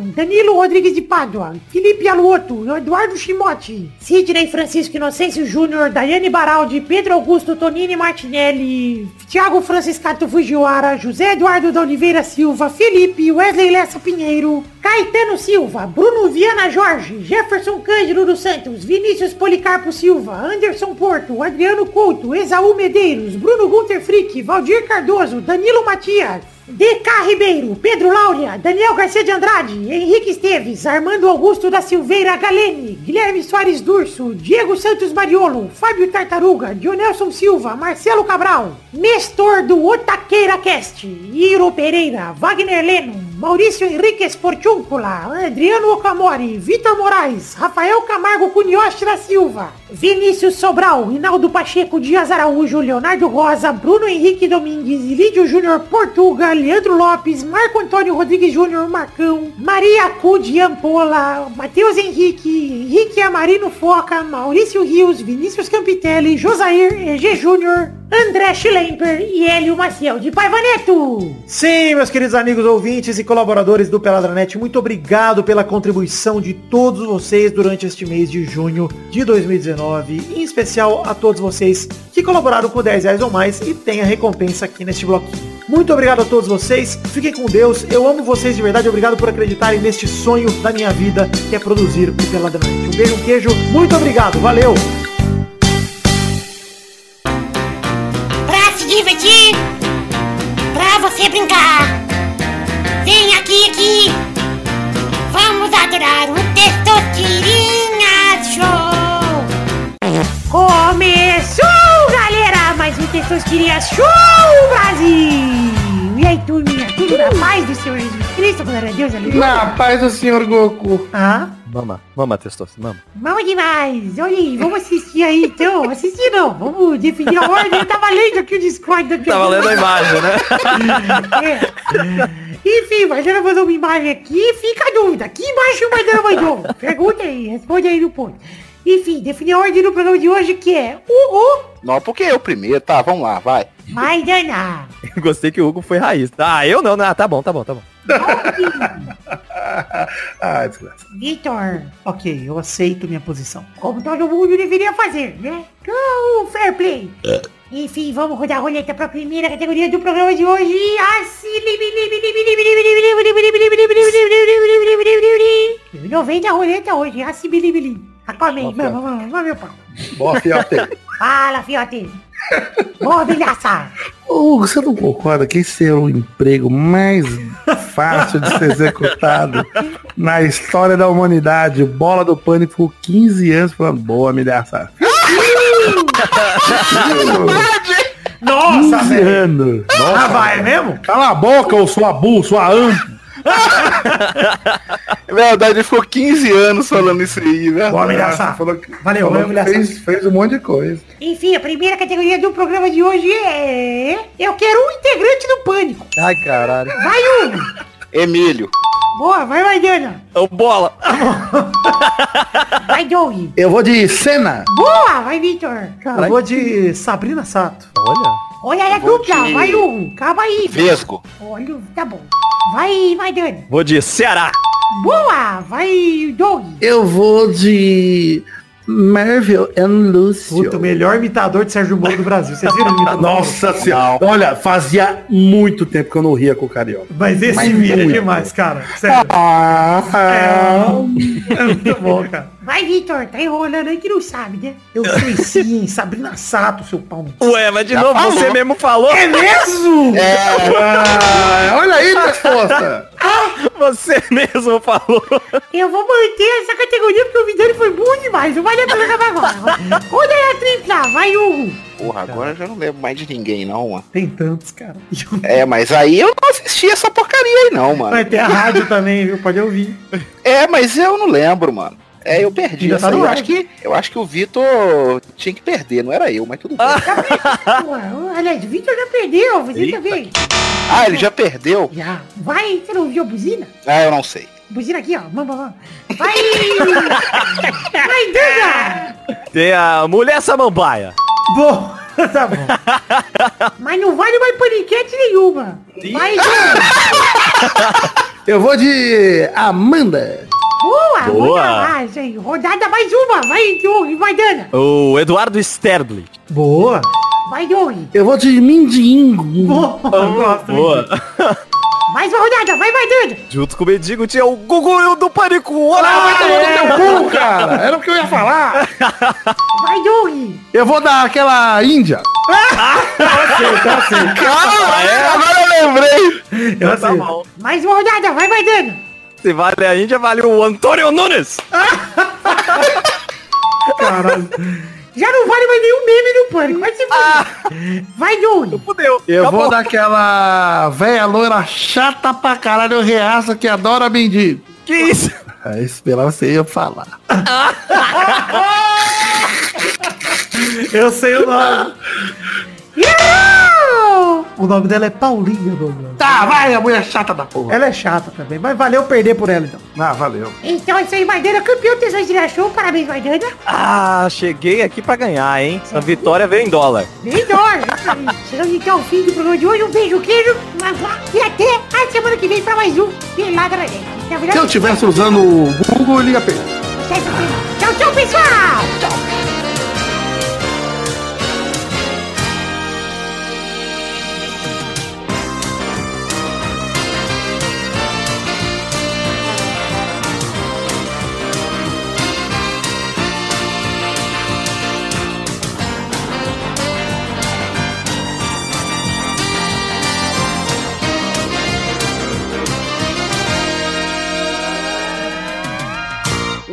[SPEAKER 8] Danilo Rodrigues de Pádua, Felipe Aluoto, Eduardo Chimote, Sidney Francisco Inocêncio Júnior, Daiane Baraldi, Pedro Augusto Tonini Martinelli, Thiago Franciscato Fujiwara, José Eduardo da Oliveira Silva, Felipe, Wesley Lessa Pinheiro, Caetano Silva, Bruno Viana Jorge, Jefferson Cândido dos Santos, Vinícius Policarpo Silva, Anderson Porto, Adriano Couto, Exaú Medeiros, Bruno Gunter Frick, Valdir Cardoso, Danilo Matias, DK Ribeiro, Pedro Laura, Daniel Garcia de Andrade, Henrique Esteves, Armando Augusto da Silveira Galene, Guilherme Soares Durso, Diego Santos Mariolo, Fábio Tartaruga, Dionelson Silva, Marcelo Cabral, Nestor do Otaqueira Cast, Iro Pereira, Wagner Leno, Maurício Henrique Esportúncula, Adriano Okamori, Vitor Moraes, Rafael Camargo Cunhoche da Silva, Vinícius Sobral, Rinaldo Pacheco Dias Araújo, Leonardo Rosa, Bruno Henrique Domingues, Lídio Júnior Portuga, Leandro Lopes, Marco Antônio Rodrigues Júnior Marcão, Maria Cudi Ampola, Matheus Henrique, Henrique Amarino Foca, Maurício Rios, Vinícius Campitelli, Josair EG Júnior, André Schlemper e Hélio Maciel de Paivaneto.
[SPEAKER 4] Sim, meus queridos amigos ouvintes e colaboradores do Peladranet, muito obrigado pela contribuição de todos vocês durante este mês de junho de 2019, em especial a todos vocês que colaboraram com 10 reais ou mais e tem a recompensa aqui neste bloquinho. Muito obrigado a todos vocês, fiquem com Deus, eu amo vocês de verdade, obrigado por acreditarem neste sonho da minha vida, que é produzir o Peladranet. Um beijo, um queijo, muito obrigado, valeu!
[SPEAKER 9] Pra se divertir, pra você brincar. O Testosterinha Show.
[SPEAKER 8] Começou, galera! Mais um Testosterinha Show Brasil! E aí, turminha, tudo na paz do Senhor Jesus Cristo, glória a Deus, aleluia.
[SPEAKER 2] Na paz do senhor Goku.
[SPEAKER 4] Ah,
[SPEAKER 7] Mama, mama, testoso, mama.
[SPEAKER 8] Bom demais! Olha aí, vamos assistir aí então. Assistir não, vamos definir a ordem. Eu tava lendo aqui o Discord daqui.
[SPEAKER 7] Tava lendo a imagem, né?
[SPEAKER 8] É. Enfim, o Maidana mandou uma imagem aqui fica a dúvida. Que imagem o Maidana mandou? Pergunta aí, responde aí no ponto. Enfim, definir a ordem do programa de hoje que é Hugo
[SPEAKER 3] Não, porque eu primeiro, tá? Vamos lá, vai.
[SPEAKER 8] Maidana.
[SPEAKER 7] Gostei que o Hugo foi raiz. Ah, eu não, né? Ah, tá bom, tá bom, tá bom. [LAUGHS]
[SPEAKER 2] ah, desgraça.
[SPEAKER 8] Vitor.
[SPEAKER 4] ok, eu aceito minha posição.
[SPEAKER 8] Como todo mundo deveria fazer, né? Então, fair play. Enfim, vamos rodar a roleta para a primeira categoria do programa de hoje. Não vem da roleta hoje, Assibilibilim. Aquaman, vamos, vamos, vamos, meu pau.
[SPEAKER 2] Boa, fiote.
[SPEAKER 8] Fala, fiote. Boa, bilhaça.
[SPEAKER 2] Ô, você não concorda que esse é o emprego mais fácil de ser executado na história da humanidade? Bola do Pânico ficou 15 anos falando, boa, me essa.
[SPEAKER 4] Nossa,
[SPEAKER 2] 15
[SPEAKER 4] velho.
[SPEAKER 2] anos.
[SPEAKER 4] Ah, vai mesmo?
[SPEAKER 2] Cala a boca, ô sua bu, sua anta.
[SPEAKER 3] É verdade, ele ficou 15 anos falando isso aí, né?
[SPEAKER 4] Boa, milhaça.
[SPEAKER 2] Falou que-
[SPEAKER 4] Valeu,
[SPEAKER 2] falou
[SPEAKER 4] milhaça.
[SPEAKER 2] fez, fez um monte de coisa.
[SPEAKER 8] Enfim, a primeira categoria do programa de hoje é... Eu quero um integrante do Pânico.
[SPEAKER 7] Ai, caralho.
[SPEAKER 8] Vai, Hugo.
[SPEAKER 3] Emílio.
[SPEAKER 8] Boa, vai, Maidana.
[SPEAKER 7] Ô, bola. [LAUGHS]
[SPEAKER 8] Vai, Doug.
[SPEAKER 2] Eu vou de cena.
[SPEAKER 8] Boa, vai, Vitor.
[SPEAKER 4] Eu vou de Sabrina Sato.
[SPEAKER 7] Olha.
[SPEAKER 8] Olha aí a dupla,
[SPEAKER 3] de-
[SPEAKER 8] vai, Hugo. Calma aí.
[SPEAKER 3] Vesgo.
[SPEAKER 8] Olha, tá bom. Vai, Maidana.
[SPEAKER 7] Vou de Ceará.
[SPEAKER 8] Boa, vai, Doug.
[SPEAKER 2] Eu vou de Marvel and Lucio.
[SPEAKER 4] Puta, o melhor imitador de Sérgio Moro do Brasil. Vocês viram o [LAUGHS] imitador?
[SPEAKER 2] Nossa senhora. Olha, fazia muito tempo que eu não ria com o Carioca.
[SPEAKER 4] Mas esse
[SPEAKER 2] Mas
[SPEAKER 4] é demais, cara. Sério.
[SPEAKER 2] Ah,
[SPEAKER 4] É muito bom, cara.
[SPEAKER 8] Vai, Vitor. Tá enrolando aí que não sabe, né?
[SPEAKER 4] Eu fui [LAUGHS] sim, Sabrina Sato, seu pau.
[SPEAKER 7] Ué, mas de novo, você mesmo falou.
[SPEAKER 4] É mesmo?
[SPEAKER 2] ah, [LAUGHS] olha aí, resposta.
[SPEAKER 7] Você mesmo falou. [LAUGHS]
[SPEAKER 8] Eu vou manter essa categoria porque o Vidani foi bom demais. Não vale a pena acabar agora. Roda aí a tripla. Vai, Hugo.
[SPEAKER 3] Porra, agora eu já não lembro mais de ninguém, não, mano.
[SPEAKER 4] Tem tantos, cara.
[SPEAKER 3] É, mas aí eu não assisti essa porcaria aí não, mano.
[SPEAKER 4] Mas tem a rádio também, viu? Pode ouvir.
[SPEAKER 3] É, mas eu não lembro, mano. É, eu perdi.
[SPEAKER 4] Tá
[SPEAKER 3] eu, acho que, eu acho que o Vitor tinha que perder, não era eu, mas tudo bem. [LAUGHS]
[SPEAKER 8] Aliás, o Vitor já perdeu, você também.
[SPEAKER 3] Ah, ele já perdeu?
[SPEAKER 8] Já. Vai, você não ouviu a buzina?
[SPEAKER 3] Ah, eu não sei.
[SPEAKER 8] Buzina aqui, ó. Vamos, vamos. Vai! [LAUGHS] Vai, Duda!
[SPEAKER 7] Tem a mulher samambaia.
[SPEAKER 4] Bom, [LAUGHS] tá bom.
[SPEAKER 8] Mas não vale mais paniquete nenhuma. Vai, Duda!
[SPEAKER 2] Eu vou de Amanda.
[SPEAKER 8] Boa!
[SPEAKER 7] Boa.
[SPEAKER 8] Ah, gente, rodada mais uma! Vai, Doug! Vai, Dana!
[SPEAKER 7] O Eduardo Sterdley.
[SPEAKER 4] Boa.
[SPEAKER 8] Vai, Doug!
[SPEAKER 2] Eu vou de Mindingo.
[SPEAKER 4] Boa. Gosto.
[SPEAKER 7] Boa. [LAUGHS]
[SPEAKER 8] Mais uma rodada! Vai, vai, Dana!
[SPEAKER 7] Junto com o Mendigo tinha o Gugu do Pânico. Olha,
[SPEAKER 2] Ah,
[SPEAKER 7] vai tomar no
[SPEAKER 2] é,
[SPEAKER 7] teu cu.
[SPEAKER 2] cara. Era o que eu ia falar. [LAUGHS]
[SPEAKER 8] Vai, Doug!
[SPEAKER 2] Eu vou dar aquela Índia. [LAUGHS]
[SPEAKER 3] Agora eu lembrei!
[SPEAKER 4] Eu
[SPEAKER 7] Tá
[SPEAKER 4] sei.
[SPEAKER 7] bom.
[SPEAKER 8] Mais uma rodada! Vai, vai, Dana!
[SPEAKER 7] Se vale a Índia, vale o Antônio Nunes. [LAUGHS]
[SPEAKER 4] Caralho.
[SPEAKER 8] Já não vale mais nenhum meme no pânico! Vai se fuder. Vai, Doug!
[SPEAKER 7] Fudeu.
[SPEAKER 2] Eu
[SPEAKER 7] Acabou.
[SPEAKER 2] vou daquela velha loira chata pra caralho, reaça que adora mendigo.
[SPEAKER 7] Que isso?
[SPEAKER 2] É pela você ia falar.
[SPEAKER 4] Eu sei o nome. [LAUGHS] O nome dela é Paulinha, Douglas.
[SPEAKER 2] Tá, vai, a mulher chata da porra.
[SPEAKER 4] Ela é chata também, mas valeu perder por ela então.
[SPEAKER 2] Ah, valeu.
[SPEAKER 8] Então é isso aí, Maidana, campeão Tesões de Show. Parabéns, Maidana.
[SPEAKER 7] Ah, cheguei aqui pra ganhar, hein? Essa vitória veio em dólar.
[SPEAKER 8] É isso aí. Chegamos então ao fim do programa de hoje. Um beijo, queijo. E até a semana que vem pra mais um Pelada na
[SPEAKER 2] Se eu tivesse usando o Google, ele ia perder.
[SPEAKER 8] Tchau, tchau, pessoal! Tchau!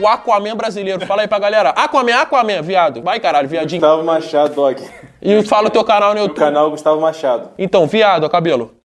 [SPEAKER 5] O Aquaman brasileiro. Fala aí pra galera. Aquaman, Aquaman, viado. Vai, caralho, viadinho.
[SPEAKER 6] Gustavo Machado, dog.
[SPEAKER 5] E fala o teu canal no
[SPEAKER 6] O
[SPEAKER 5] YouTube.
[SPEAKER 6] canal Gustavo Machado.
[SPEAKER 5] Então, viado, cabelo.